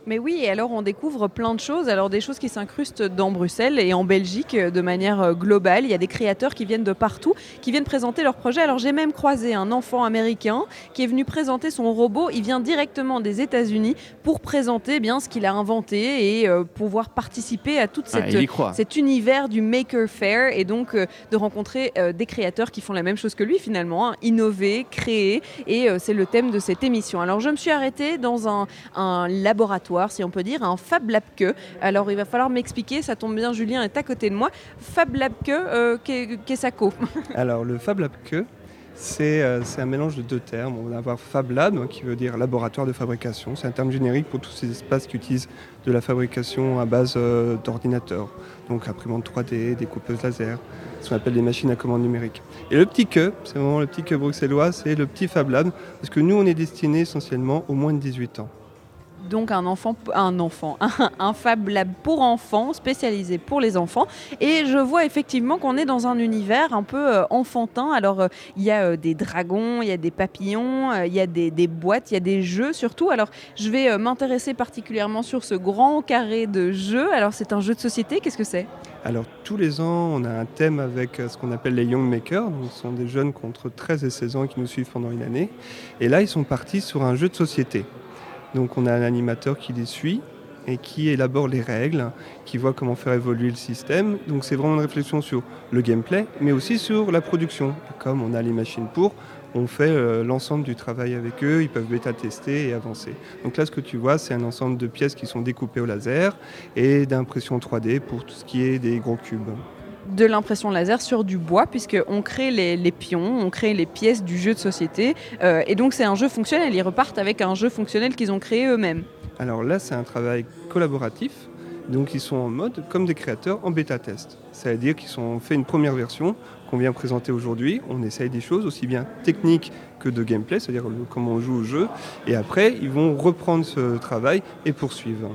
Mais oui, et alors on découvre plein de choses, alors des choses qui s'incrustent dans Bruxelles et en Belgique euh, de manière euh, globale. Il y a des créateurs qui viennent de partout, qui viennent présenter leurs projets. Alors j'ai même croisé un enfant américain qui est venu présenter son robot. Il vient directement des États-Unis pour présenter eh bien ce qu'il a inventé et euh, pouvoir participer à tout Ah, cet univers du Maker Faire et donc euh, de rencontrer euh, des créateurs qui font la même chose que lui finalement, hein, innover, créer et c'est le thème de cette émission. Alors je me suis arrêtée dans un, un laboratoire, si on peut dire, un Fab Lab Que. Alors il va falloir m'expliquer, ça tombe bien, Julien est à côté de moi. Fab Lab Que, euh, qu'est- qu'est-ce que ça co? Alors le Fab Lab Que, c'est euh, c'est un mélange de deux termes. On va avoir Fab Lab, qui veut dire laboratoire de fabrication. C'est un terme générique pour tous ces espaces qui utilisent de la fabrication à base euh, d'ordinateurs. Donc imprimante 3D, découpeuses laser, ce qu'on appelle des machines à commande numérique. Et le petit que, c'est vraiment le petit que bruxellois, c'est le petit Fab Lab, parce que nous on est destiné essentiellement aux moins de 18 ans. Donc un enfant, un enfant, un, un Fab Lab pour enfants, spécialisé pour les enfants. Et je vois effectivement qu'on est dans un univers un peu euh, enfantin. Alors euh, il y a euh, des dragons, il y a des papillons, il y a des, des boîtes, il y a des jeux surtout. Alors je vais m'intéresser particulièrement sur ce grand carré de jeux. Alors c'est un jeu de société, qu'est-ce que c'est? Alors tous les ans, on a un thème avec ce qu'on appelle les Young Makers. Donc, ce sont des jeunes entre 13 et 16 ans qui nous suivent pendant une année. Et là, ils sont partis sur un jeu de société. Donc on a un animateur qui les suit et qui élabore les règles, qui voit comment faire évoluer le système. Donc c'est vraiment une réflexion sur le gameplay, mais aussi sur la production. Comme on a les machines pour, on fait euh, l'ensemble du travail avec eux, ils peuvent bêta-tester et avancer. Donc là, ce que tu vois, c'est un ensemble de pièces qui sont découpées au laser et d'impression 3D pour tout ce qui est des gros cubes. De l'impression laser sur du bois, puisqu'on crée les, les pions, on crée les pièces du jeu de société. euh, et donc c'est un jeu fonctionnel. Ils repartent avec un jeu fonctionnel qu'ils ont créé eux-mêmes. Alors là, c'est un travail collaboratif. Donc ils sont en mode, comme des créateurs, en bêta-test. Ça veut dire qu'ils ont fait une première version qu'on vient présenter aujourd'hui. On essaye des choses aussi bien techniques que de gameplay, c'est-à-dire comment on joue au jeu. Et après, ils vont reprendre ce travail et poursuivre.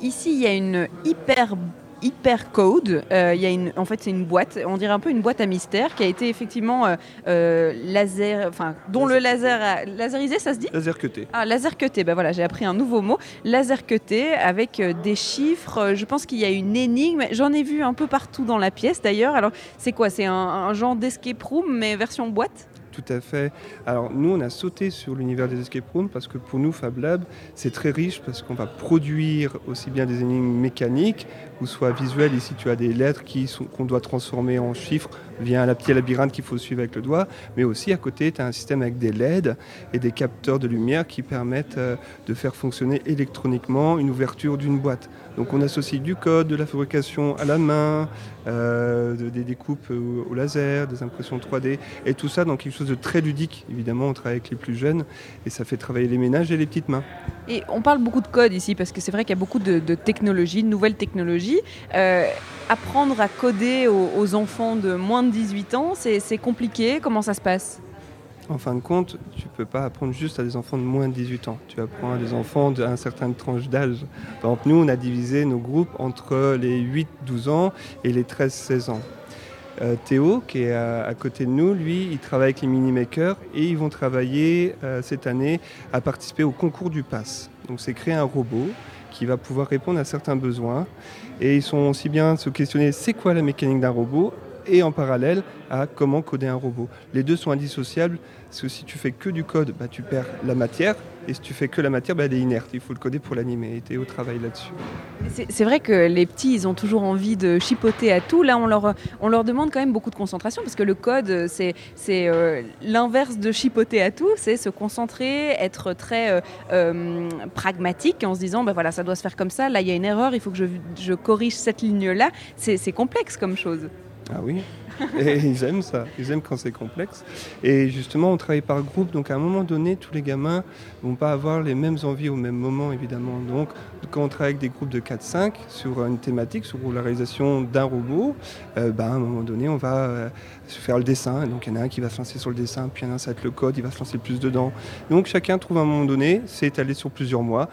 Ici, il y a une hyper hyper code. Euh, il y a une, en fait, c'est une boîte. On dirait un peu une boîte à mystère qui a été effectivement euh, euh, laser, enfin, dont le laser a, laserisé, ça se dit? Laser cuté. Ah, laser cuté, ben voilà, j'ai appris un nouveau mot. Laser cuté avec euh, des chiffres. Je pense qu'il y a une énigme. J'en ai vu un peu partout dans la pièce d'ailleurs. Alors, c'est quoi? C'est un, un genre d'escape room, mais version boîte? Tout à fait. Alors nous, on a sauté sur l'univers des escape rooms parce que pour nous, Fab Lab, c'est très riche parce qu'on va produire aussi bien des énigmes mécaniques ou soit visuelles. Ici, tu as des lettres qui sont- qu'on doit transformer en chiffres via un petit labyrinthe qu'il faut suivre avec le doigt. Mais aussi, à côté, tu as un système avec des LED et des capteurs de lumière qui permettent euh, de faire fonctionner électroniquement une ouverture d'une boîte. Donc on associe du code, de la fabrication à la main, euh, de- des découpes au, laser, des impressions 3D, et tout ça dans quelque chose de très ludique. Évidemment, on travaille avec les plus jeunes, et ça fait travailler les ménages et les petites mains. Et on parle beaucoup de code ici parce que c'est vrai qu'il y a beaucoup de, de technologies, de nouvelles technologies. Euh, apprendre à coder aux, enfants de moins de 18 ans, c'est compliqué. Comment ça se passe? En fin de compte, tu peux pas apprendre juste à des enfants de moins de 18 ans. Tu apprends à des enfants d'un certain tranche d'âge. Par exemple, nous, on a divisé nos groupes entre les 8-12 ans et les 13-16 ans. Euh, Théo, qui est à, à côté de nous, lui, il travaille avec les mini-makers et ils vont travailler euh, cette année à participer au concours du pass. Donc c'est créer un robot qui va pouvoir répondre à certains besoins. Et ils sont aussi bien se questionner c'est quoi la mécanique d'un robot et en parallèle à comment coder un robot. Les deux sont indissociables parce que si tu fais que du code, bah, tu perds la matière et si tu fais que la matière, bah, elle est inerte. Il faut le coder pour l'animer et Théo travaille là-dessus. C'est vrai que les petits, ils ont toujours envie de chipoter à tout. Là, on leur, on leur demande quand même beaucoup de concentration parce que le code, c'est euh, l'inverse de chipoter à tout. C'est se concentrer, être très euh, euh, pragmatique en se disant, ben voilà, ça doit se faire comme ça. Là, il y a une erreur, il faut que je, je corrige cette ligne-là. C'est complexe comme chose. Ah oui ils aiment ça, ils aiment quand c'est complexe. Et justement, on travaille par groupe, donc à un moment donné, tous les gamins vont pas avoir les mêmes envies au même moment, évidemment. Donc, quand on travaille avec des groupes de 4-5 sur une thématique, sur la réalisation d'un robot, euh, ben, à un moment donné, on va euh, faire le dessin. Donc, il y en a un qui va se lancer sur le dessin, puis il y en a un, ça va être le code, il va se lancer plus dedans. Donc, chacun trouve à un moment donné, c'est étalé sur plusieurs mois,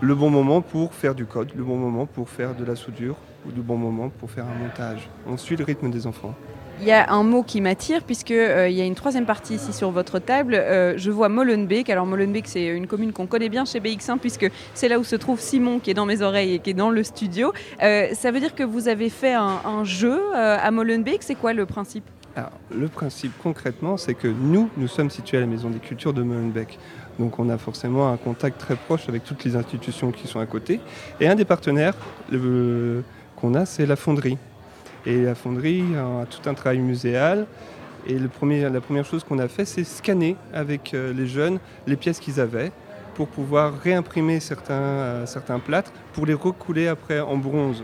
le bon moment pour faire du code, le bon moment pour faire de la soudure, ou le bon moment pour faire un montage. On suit le rythme des enfants. il y a un mot qui m'attire puisque euh, il y a une troisième partie ici sur votre table. Euh, je vois Molenbeek. Alors Molenbeek, c'est une commune qu'on connaît bien chez BX1 puisque c'est là où se trouve Simon qui est dans mes oreilles et qui est dans le studio. Euh, ça veut dire que vous avez fait un, un jeu à Molenbeek. C'est quoi le principe? Alors, le principe concrètement, c'est que nous, nous sommes situés à la Maison des Cultures de Molenbeek. Donc on a forcément un contact très proche avec toutes les institutions qui sont à côté. Et un des partenaires qu'on a, c'est la fonderie. Et la fonderie a tout un travail muséal. Et la première chose qu'on a fait, c'est scanner avec euh, les jeunes les pièces qu'ils avaient pour pouvoir réimprimer certains, euh, certains plâtres pour les recouler après en bronze.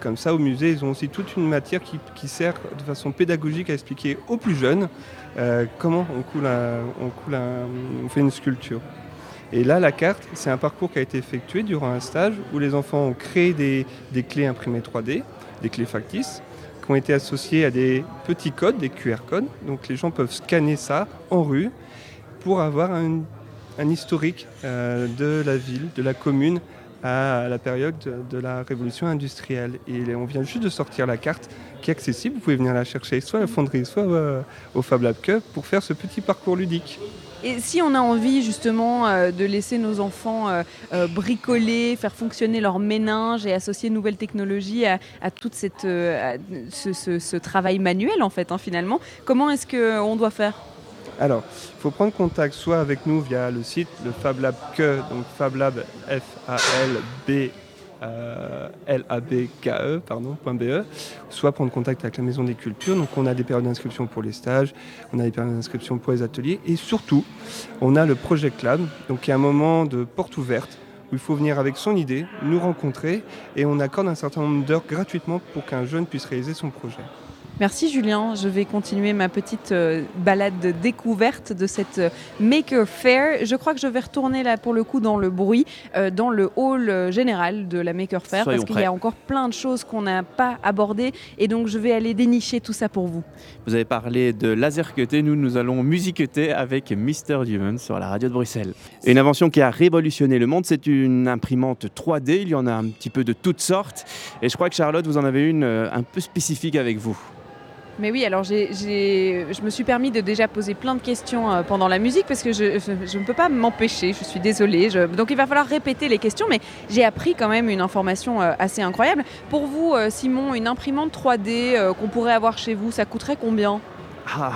Comme ça, au musée, ils ont aussi toute une matière qui, sert de façon pédagogique à expliquer aux plus jeunes euh, comment on, coule fait une sculpture. Et là, la carte, c'est un parcours qui a été effectué durant un stage où les enfants ont créé des, clés imprimées 3D, des clés factices, qui ont été associées à des petits codes, des QR codes. Donc les gens peuvent scanner ça en rue pour avoir un, un historique euh, de la ville, de la commune à la période de, la révolution industrielle. Et on vient juste de sortir la carte qui est accessible. Vous pouvez venir la chercher soit à la fonderie, soit euh, au Fab Lab Cup pour faire ce petit parcours ludique. Et si on a envie justement euh, de laisser nos enfants euh, bricoler, faire fonctionner leur méninge et associer nouvelles technologies à, à tout cette, ce travail manuel en fait hein, finalement, comment est-ce qu'on doit faire? Alors, il faut prendre contact soit avec nous via le site, le Fab Lab que, donc Fab Lab F-A-L-B. euh, L-A-B-K-E, pardon, .be, soit prendre contact avec la Maison des Cultures. Donc on a des périodes d'inscription pour les stages, on a des périodes d'inscription pour les ateliers, et surtout, on a le Project Lab, donc qui est un moment de porte ouverte où il faut venir avec son idée, nous rencontrer, et on accorde un certain nombre d'heures gratuitement pour qu'un jeune puisse réaliser son projet. Merci Julien, je vais continuer ma petite euh, balade de découverte de cette euh, Maker Fair. Je crois que je vais retourner là pour le coup dans le bruit, euh, dans le hall euh, général de la Maker Fair, Soyons parce qu'il y a encore plein de choses qu'on n'a pas abordées et donc je vais aller dénicher tout ça pour vous. Vous avez parlé de laser cutter, nous, nous allons musiqueter avec Mr. Human sur la radio de Bruxelles. Une invention qui a révolutionné le monde, c'est une imprimante 3D, il y en a un petit peu de toutes sortes. Et je crois que Charlotte, vous en avez une un peu spécifique avec vous. Mais oui, alors j'ai- j'ai- je me suis permis de déjà poser plein de questions euh, pendant la musique parce que je, je- je ne peux pas m'empêcher, je suis désolée. Je- donc il va falloir répéter les questions, mais j'ai appris quand même une information euh, assez incroyable. Pour vous, euh, Simon, une imprimante 3D euh, qu'on pourrait avoir chez vous, ça coûterait combien? Ah,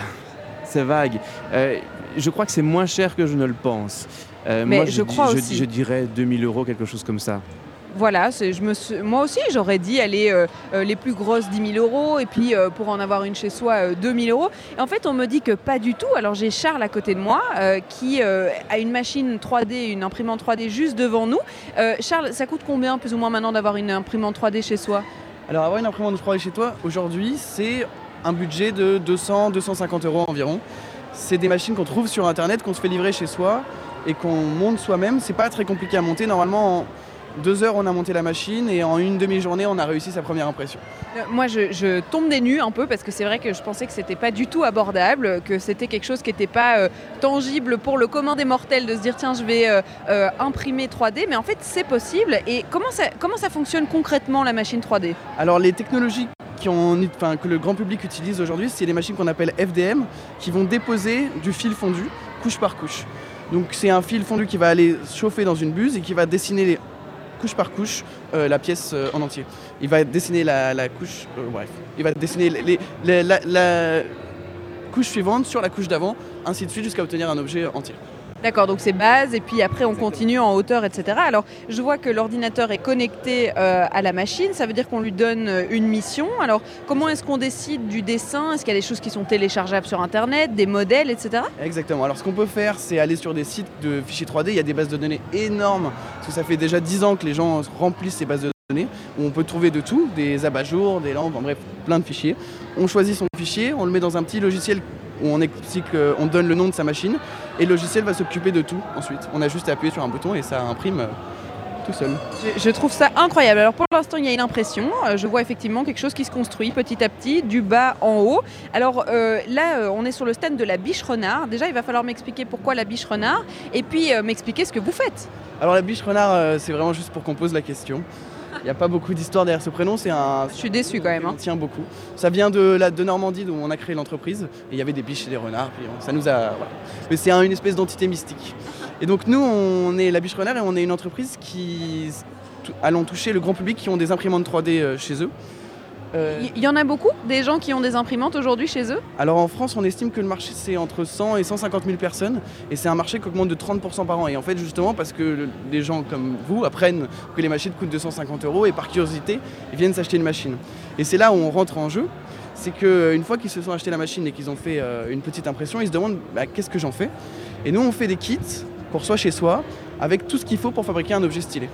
c'est vague. Euh, je crois que c'est moins cher que je ne le pense. Euh, Mais moi, je crois aussi. je dirais 2000 euros, quelque chose comme ça. Voilà, moi aussi j'aurais dit aller euh, euh, les plus grosses 10 000 euros et puis euh, pour en avoir une chez soi euh, 2 000 euros. En fait on me dit que pas du tout. Alors j'ai Charles à côté de moi qui a une machine 3D, une imprimante 3D juste devant nous. Charles, ça coûte combien plus ou moins maintenant d'avoir une imprimante 3D chez soi? Alors avoir une imprimante 3D chez toi, aujourd'hui, c'est un budget de 200-250 euros environ. C'est des machines qu'on trouve sur Internet, qu'on se fait livrer chez soi et qu'on monte soi-même. C'est pas très compliqué à monter. Normalement, en deux heures, on a monté la machine et en une demi-journée, on a réussi sa première impression. Euh, Moi, je, je tombe des nues un peu parce que c'est vrai que je pensais que c'était pas du tout abordable, que c'était quelque chose qui n'était pas euh, tangible pour le commun des mortels de se dire tiens, je vais euh, imprimer 3D, mais en fait, c'est possible. Et comment ça, comment ça fonctionne concrètement la machine 3D Alors les technologies qui ont- enfin, que le grand public utilise aujourd'hui, c'est les machines qu'on appelle FDM, qui vont déposer du fil fondu, couche par couche. Donc c'est un fil fondu qui va aller chauffer dans une buse et qui va dessiner les- couche par couche euh, la pièce euh, en entier. Il va dessiner la, couche suivante sur la couche d'avant, ainsi de suite jusqu'à obtenir un objet entier. D'accord, donc c'est base et puis après on continue en hauteur, etc. Alors je vois que l'ordinateur est connecté euh, à la machine, ça veut dire qu'on lui donne euh, une mission. Alors comment est-ce qu'on décide du dessin? Est-ce qu'il y a des choses qui sont téléchargeables sur Internet, des modèles, etc. Exactement. Alors ce qu'on peut faire, c'est aller sur des sites de fichiers 3D. Il y a des bases de données énormes, parce que ça fait déjà 10 ans que les gens remplissent ces bases de données, où on peut trouver de tout, des abat-jours, des lampes, en bref, plein de fichiers. On choisit son fichier, on le met dans un petit logiciel où on explique, euh, on donne le nom de sa machine, et le logiciel va s'occuper de tout ensuite. On a juste à appuyer sur un bouton et ça imprime euh, tout seul. Je, je trouve ça incroyable. Alors pour l'instant, il y a une impression. Euh, Je vois effectivement quelque chose qui se construit petit à petit, du bas en haut. Alors euh, là, euh, on est sur le stand de la biche renard. Déjà, il va falloir m'expliquer pourquoi la biche renard, et puis m'expliquer ce que vous faites. Alors la biche renard, c'est vraiment juste pour qu'on pose la question. Il n'y a pas beaucoup d'histoire derrière ce prénom, c'est un... Je suis déçu quand même. On tient beaucoup. Ça vient de, la, de Normandie, d'où on a créé l'entreprise. Et il y avait des biches et des renards, puis on- ça nous a... Voilà. Mais c'est un- une espèce d'entité mystique. Et donc nous, on est la biche renard et on est une entreprise qui allons toucher le grand public qui ont des imprimantes 3D euh, chez eux. Euh, Il y en a beaucoup des gens qui ont des imprimantes aujourd'hui chez eux? Alors en France, on estime que le marché c'est entre 100 et 150 000 personnes et c'est un marché qui augmente de 30% par an. Et en fait, justement, parce que les gens comme vous apprennent que les machines coûtent 250 euros et par curiosité, ils viennent s'acheter une machine. Et c'est là où on rentre en jeu. C'est qu'une fois qu'ils se sont achetés la machine et qu'ils ont fait euh, une petite impression, ils se demandent bah, qu'est-ce que j'en fais? Et nous, on fait des kits pour soi chez soi avec tout ce qu'il faut pour fabriquer un objet stylé.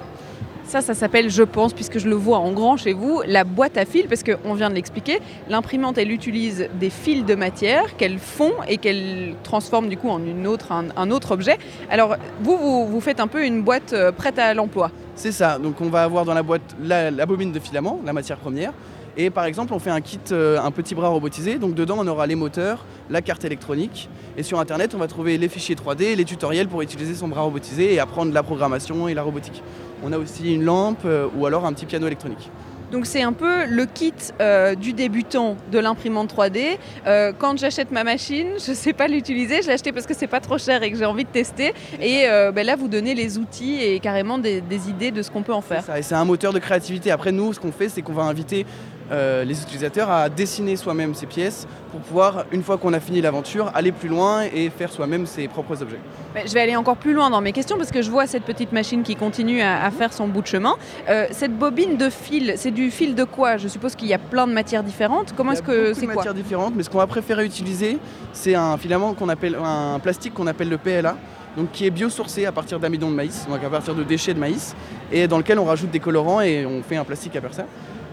Ça, ça s'appelle, je pense, puisque je le vois en grand chez vous, la boîte à fils, parce qu'on vient de l'expliquer. L'imprimante, elle utilise des fils de matière qu'elle fond et qu'elle transforme du coup en une autre, un, autre objet. Alors, vous, vous, vous faites un peu une boîte euh, prête à l'emploi. C'est ça, donc on va avoir dans la boîte la, la bobine de filament, la matière première. Et par exemple, on fait un kit, euh, un petit bras robotisé. Donc dedans, on aura les moteurs, la carte électronique. Et sur Internet, on va trouver les fichiers 3D, les tutoriels pour utiliser son bras robotisé et apprendre la programmation et la robotique. On a aussi une lampe euh, ou alors un petit piano électronique. Donc c'est un peu le kit euh, du débutant de l'imprimante 3D. Euh, quand j'achète ma machine, je ne sais pas l'utiliser, je l'ai acheté parce que c'est pas trop cher et que j'ai envie de tester. Et euh, ben là, vous donnez les outils et carrément des, des idées de ce qu'on peut en faire. C'est un moteur de créativité. Après, nous, ce qu'on fait, c'est qu'on va inviter euh, les utilisateurs à dessiner soi-même ces pièces pour pouvoir, une fois qu'on a fini l'aventure, aller plus loin et faire soi-même ses propres objets. Ben, je vais aller encore plus loin dans mes questions parce que je vois cette petite machine qui continue à, à faire son bout de chemin. Euh, cette bobine de fil, c'est du fil de quoi? Je suppose qu'il y a plein de matières différentes. Comment est-ce que c'est quoi? matières différentes, mais ce qu'on va préférer utiliser, c'est un filament qu'on appelle un plastique qu'on appelle le PLA, donc qui est biosourcé à partir d'amidon de maïs, donc à partir de déchets de maïs, et dans lequel on rajoute des colorants et on fait un plastique à faire ça.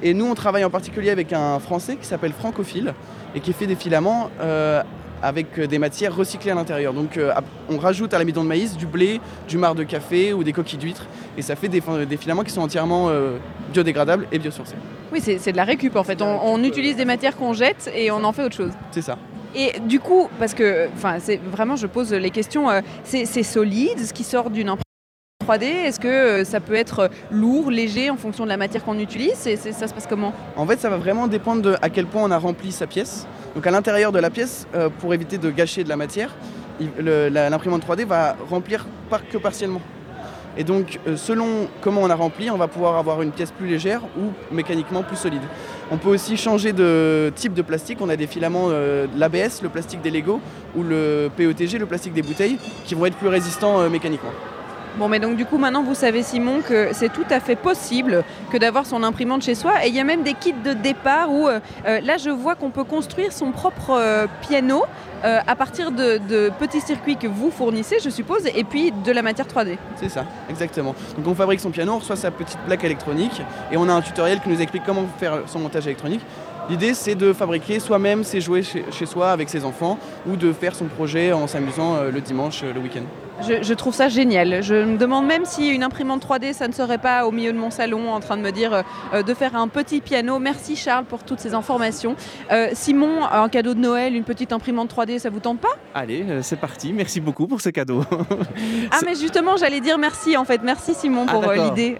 Et nous, on travaille en particulier avec un Français qui s'appelle Francophile et qui fait des filaments euh, avec des matières recyclées à l'intérieur. Donc euh, on rajoute à l'amidon de maïs du blé, du marc de café ou des coquilles d'huîtres, et ça fait des, des filaments qui sont entièrement euh, biodégradables et biosourcés. Oui, c'est de la récup en fait. On, on utilise des matières qu'on jette et on en fait autre chose. C'est ça. Et du coup, parce que, enfin, c'est vraiment, je pose les questions. euh, c'est solide, ce qui sort d'une imprimante 3D. Est-ce que euh, ça peut être lourd, léger en fonction de la matière qu'on utilise? C'est- Ça se passe comment? En fait, ça va vraiment dépendre de à quel point on a rempli sa pièce. Donc à l'intérieur de la pièce, euh, pour éviter de gâcher de la matière, l'imprimante 3D va remplir que partiellement. Et donc, euh, selon comment on a rempli, on va pouvoir avoir une pièce plus légère ou mécaniquement plus solide. On peut aussi changer de type de plastique. On a des filaments, euh, l'ABS, le plastique des Lego, ou le PETG, le plastique des bouteilles, qui vont être plus résistants mécaniquement. Bon, mais donc du coup, maintenant, vous savez, Simon, que c'est tout à fait possible que d'avoir son imprimante chez soi. Et il y a même des kits de départ où, euh, euh, là, je vois qu'on peut construire son propre euh, piano à partir de, petits circuits que vous fournissez, je suppose, et puis de la matière 3D. C'est ça, exactement. Donc on fabrique son piano, on reçoit sa petite plaque électronique et on a un tutoriel qui nous explique comment faire son montage électronique. L'idée c'est de fabriquer soi-même ses jouets chez, chez soi avec ses enfants ou de faire son projet en s'amusant le dimanche, le week-end. Je, je trouve ça génial. Je me demande même si une imprimante 3D, ça ne serait pas au milieu de mon salon en train de me dire euh, de faire un petit piano. Merci Charles pour toutes ces informations. Euh, Simon, un cadeau de Noël, une petite imprimante 3D, ça vous tente pas? Allez, euh, c'est parti. Merci beaucoup pour ce cadeau. Ah mais justement, j'allais dire merci en fait. Merci Simon Ah, pour l'idée.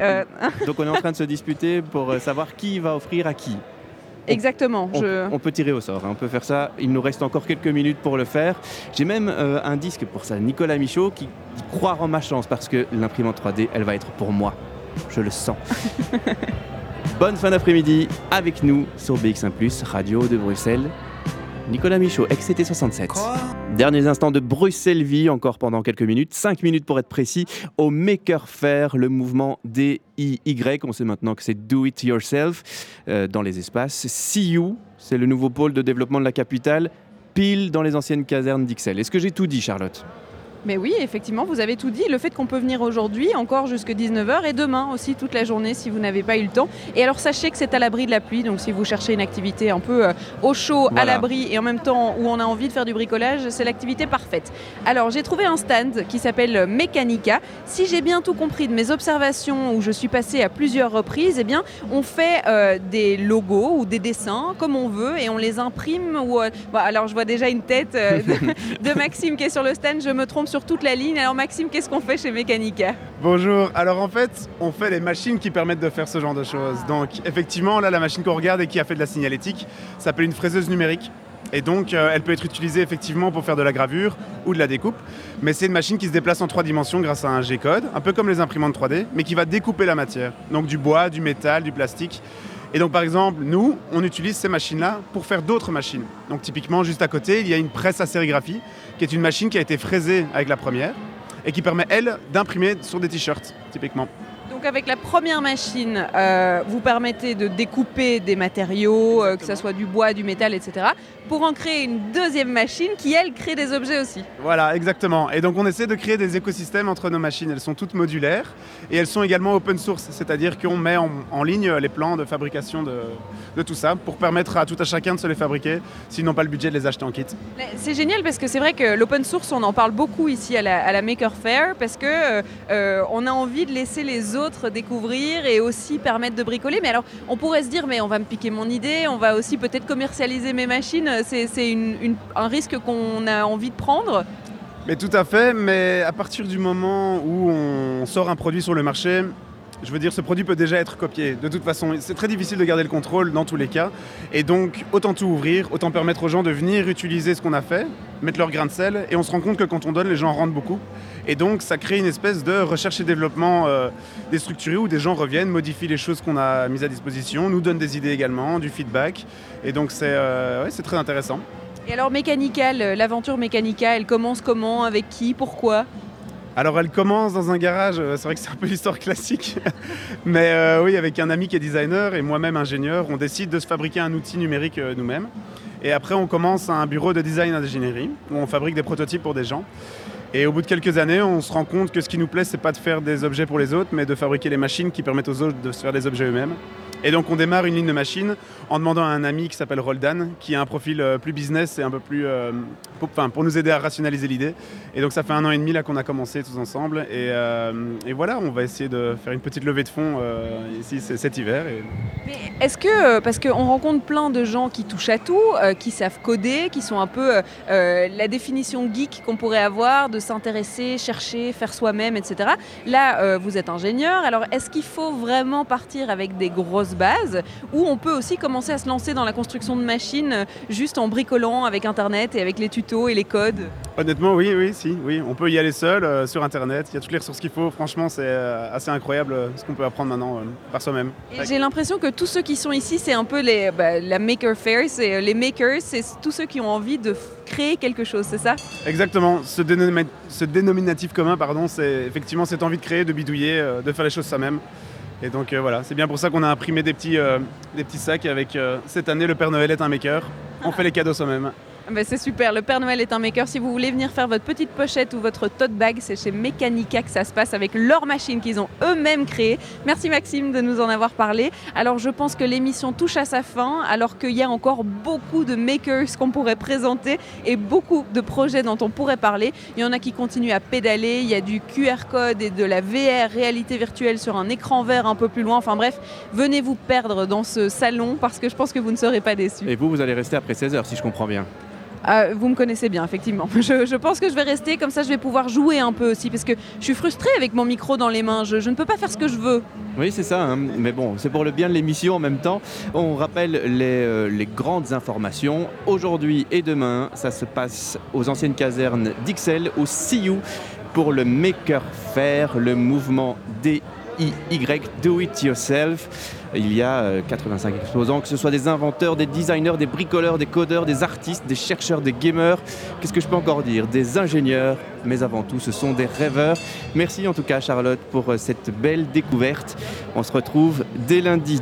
Donc on est en train de se disputer pour savoir qui va offrir à qui. Exactement. On, je- on peut tirer au sort, hein, on peut faire ça. Il nous reste encore quelques minutes pour le faire. J'ai même euh, un disque pour ça, Nicolas Michaud, qui, qui croit en ma chance parce que l'imprimante 3D, elle va être pour moi. Je le sens. Bonne fin d'après-midi avec nous sur BX1 Radio de Bruxelles. Nicolas Michaud, XCT67. Derniers instants de Bruxelles Vie, encore pendant quelques minutes, 5 minutes pour être précis, au Maker Faire, le mouvement DIY. On sait maintenant que c'est Do It Yourself euh, dans les espaces. You, c'est le nouveau pôle de développement de la capitale, pile dans les anciennes casernes d'Ixelles. Est-ce que j'ai tout dit, Charlotte? Mais oui, effectivement, vous avez tout dit. Le fait qu'on peut venir aujourd'hui, encore jusque 19h, et demain aussi toute la journée si vous n'avez pas eu le temps. Et alors sachez que c'est à l'abri de la pluie, donc si vous cherchez une activité un peu euh, au chaud, à l'abri, et en même temps où on a envie de faire du bricolage, c'est l'activité parfaite. Alors j'ai trouvé un stand qui s'appelle Mechanica. Si j'ai bien tout compris de mes observations, où je suis passée à plusieurs reprises, eh bien on fait euh, des logos ou des dessins comme on veut, et on les imprime. Ou, euh, bon, alors je vois déjà une tête euh, de, de Maxime qui est sur le stand, je me trompe sur toute la ligne. Alors Maxime, qu'est-ce qu'on fait chez Mechanica Bonjour, alors en fait, on fait les machines qui permettent de faire ce genre de choses. Donc effectivement, là, la machine qu'on regarde et qui a fait de la signalétique s'appelle une fraiseuse numérique. Et donc, euh, elle peut être utilisée effectivement pour faire de la gravure ou de la découpe. Mais c'est une machine qui se déplace en trois dimensions grâce à un G-code, un peu comme les imprimantes 3D, mais qui va découper la matière. Donc du bois, du métal, du plastique. Et donc, par exemple, nous, on utilise ces machines-là pour faire d'autres machines. Donc, typiquement, juste à côté, il y a une presse à sérigraphie, qui est une machine qui a été fraisée avec la première et qui permet, elle, d'imprimer sur des t-shirts, typiquement. Donc avec la première machine, euh, vous permettez de découper des matériaux, euh, que ce soit du bois, du métal, etc., pour en créer une deuxième machine qui, elle, crée des objets aussi. Voilà, exactement. Et donc on essaie de créer des écosystèmes entre nos machines. Elles sont toutes modulaires et elles sont également open source, c'est-à-dire qu'on met en, en ligne les plans de fabrication de, de tout ça pour permettre à tout à chacun de se les fabriquer s'ils n'ont pas le budget de les acheter en kit. C'est génial parce que c'est vrai que l'open source, on en parle beaucoup ici à la, à la Maker Faire parce que euh, on a envie de laisser les autres découvrir et aussi permettre de bricoler. Mais alors, on pourrait se dire, mais on va me piquer mon idée, on va aussi peut-être commercialiser mes machines. C'est c'est un risque qu'on a envie de prendre. Mais tout à fait, mais à partir du moment où on sort un produit sur le marché, je veux dire, ce produit peut déjà être copié. De toute façon, c'est très difficile de garder le contrôle dans tous les cas. Et donc, autant tout ouvrir, autant permettre aux gens de venir utiliser ce qu'on a fait, mettre leur grain de sel. Et on se rend compte que quand on donne, les gens en rendent beaucoup. Et donc, ça crée une espèce de recherche et développement euh, déstructuré où des gens reviennent, modifient les choses qu'on a mises à disposition, nous donnent des idées également, du feedback. Et donc, c'est euh, ouais, très intéressant. Et alors, Mécanical, euh, l'aventure Mécanica, elle commence comment Avec qui Pourquoi? Alors elle commence dans un garage, euh, c'est vrai que c'est un peu l'histoire classique, mais euh, oui, avec un ami qui est designer et moi-même ingénieur, on décide de se fabriquer un outil numérique nous-mêmes. Et après on commence un bureau de design et d'ingénierie où on fabrique des prototypes pour des gens. Et au bout de quelques années, on se rend compte que ce qui nous plaît, c'est pas de faire des objets pour les autres, mais de fabriquer les machines qui permettent aux autres de se faire des objets eux-mêmes. Et donc on démarre une ligne de machines en demandant à un ami qui s'appelle Roldan, qui a un profil euh, plus business et un peu plus... euh, pour, nous aider à rationaliser l'idée. Et donc ça fait un an et demi là qu'on a commencé tous ensemble. Et, euh, voilà, on va essayer de faire une petite levée de fonds euh, ici cet hiver. Et... Est-ce que, parce qu'on rencontre plein de gens qui touchent à tout, qui savent coder, qui sont un peu la définition geek qu'on pourrait avoir, de s'intéresser, chercher, faire soi-même, etc. Là, vous êtes ingénieur, alors est-ce qu'il faut vraiment partir avec des grosses bases ou on peut aussi commencer à se lancer dans la construction de machines euh, juste en bricolant avec Internet et avec les tutos et les codes Honnêtement, oui, oui, si, oui. On peut y aller seul euh, sur Internet. Il y a toutes les ressources qu'il faut. Franchement, c'est euh, assez incroyable euh, ce qu'on peut apprendre maintenant par soi-même. J'ai l'impression que tous ceux qui sont ici, c'est un peu les, bah, la Maker Faire, c'est les makers, c'est tous ceux qui ont envie de créer quelque chose, c'est ça? Exactement. Ce, ce dénominatif commun, pardon, c'est effectivement cette envie de créer, de bidouiller, de faire les choses soi-même. Et donc euh, voilà, c'est bien pour ça qu'on a imprimé des petits, euh, des petits sacs avec euh, cette année le Père Noël est un maker. On fait les cadeaux soi-même. Ah bah, c'est super, le Père Noël est un maker. Si vous voulez venir faire votre petite pochette ou votre tote bag, c'est chez Mechanica que ça se passe avec leur machine qu'ils ont eux-mêmes créée. Merci Maxime de nous en avoir parlé. Alors je pense que l'émission touche à sa fin, alors qu'il y a encore beaucoup de makers qu'on pourrait présenter et beaucoup de projets dont on pourrait parler. Il y en a qui continuent à pédaler, il y a du QR code et de la VR, réalité virtuelle sur un écran vert un peu plus loin. Enfin bref, venez vous perdre dans ce salon parce que je pense que vous ne serez pas déçus. Et vous, vous allez rester après 16h, si je comprends bien. Ah, vous me connaissez bien, effectivement. Je, pense que je vais rester, comme ça je vais pouvoir jouer un peu aussi, parce que je suis frustrée avec mon micro dans les mains. Je, ne peux pas faire ce que je veux. Oui, c'est ça, hein. mais bon, c'est pour le bien de l'émission en même temps. On rappelle les, euh, les grandes informations. Aujourd'hui et demain, ça se passe aux anciennes casernes d'Ixelles, au CIU, pour le Maker Faire, le mouvement DIY, Do It Yourself. Il y a euh, 85 exposants, que ce soit des inventeurs, des designers, des bricoleurs, des codeurs, des artistes, des chercheurs, des gamers. Qu'est-ce que je peux encore dire? Des ingénieurs, mais avant tout, ce sont des rêveurs. Merci en tout cas, Charlotte, pour euh, cette belle découverte. On se retrouve dès lundi.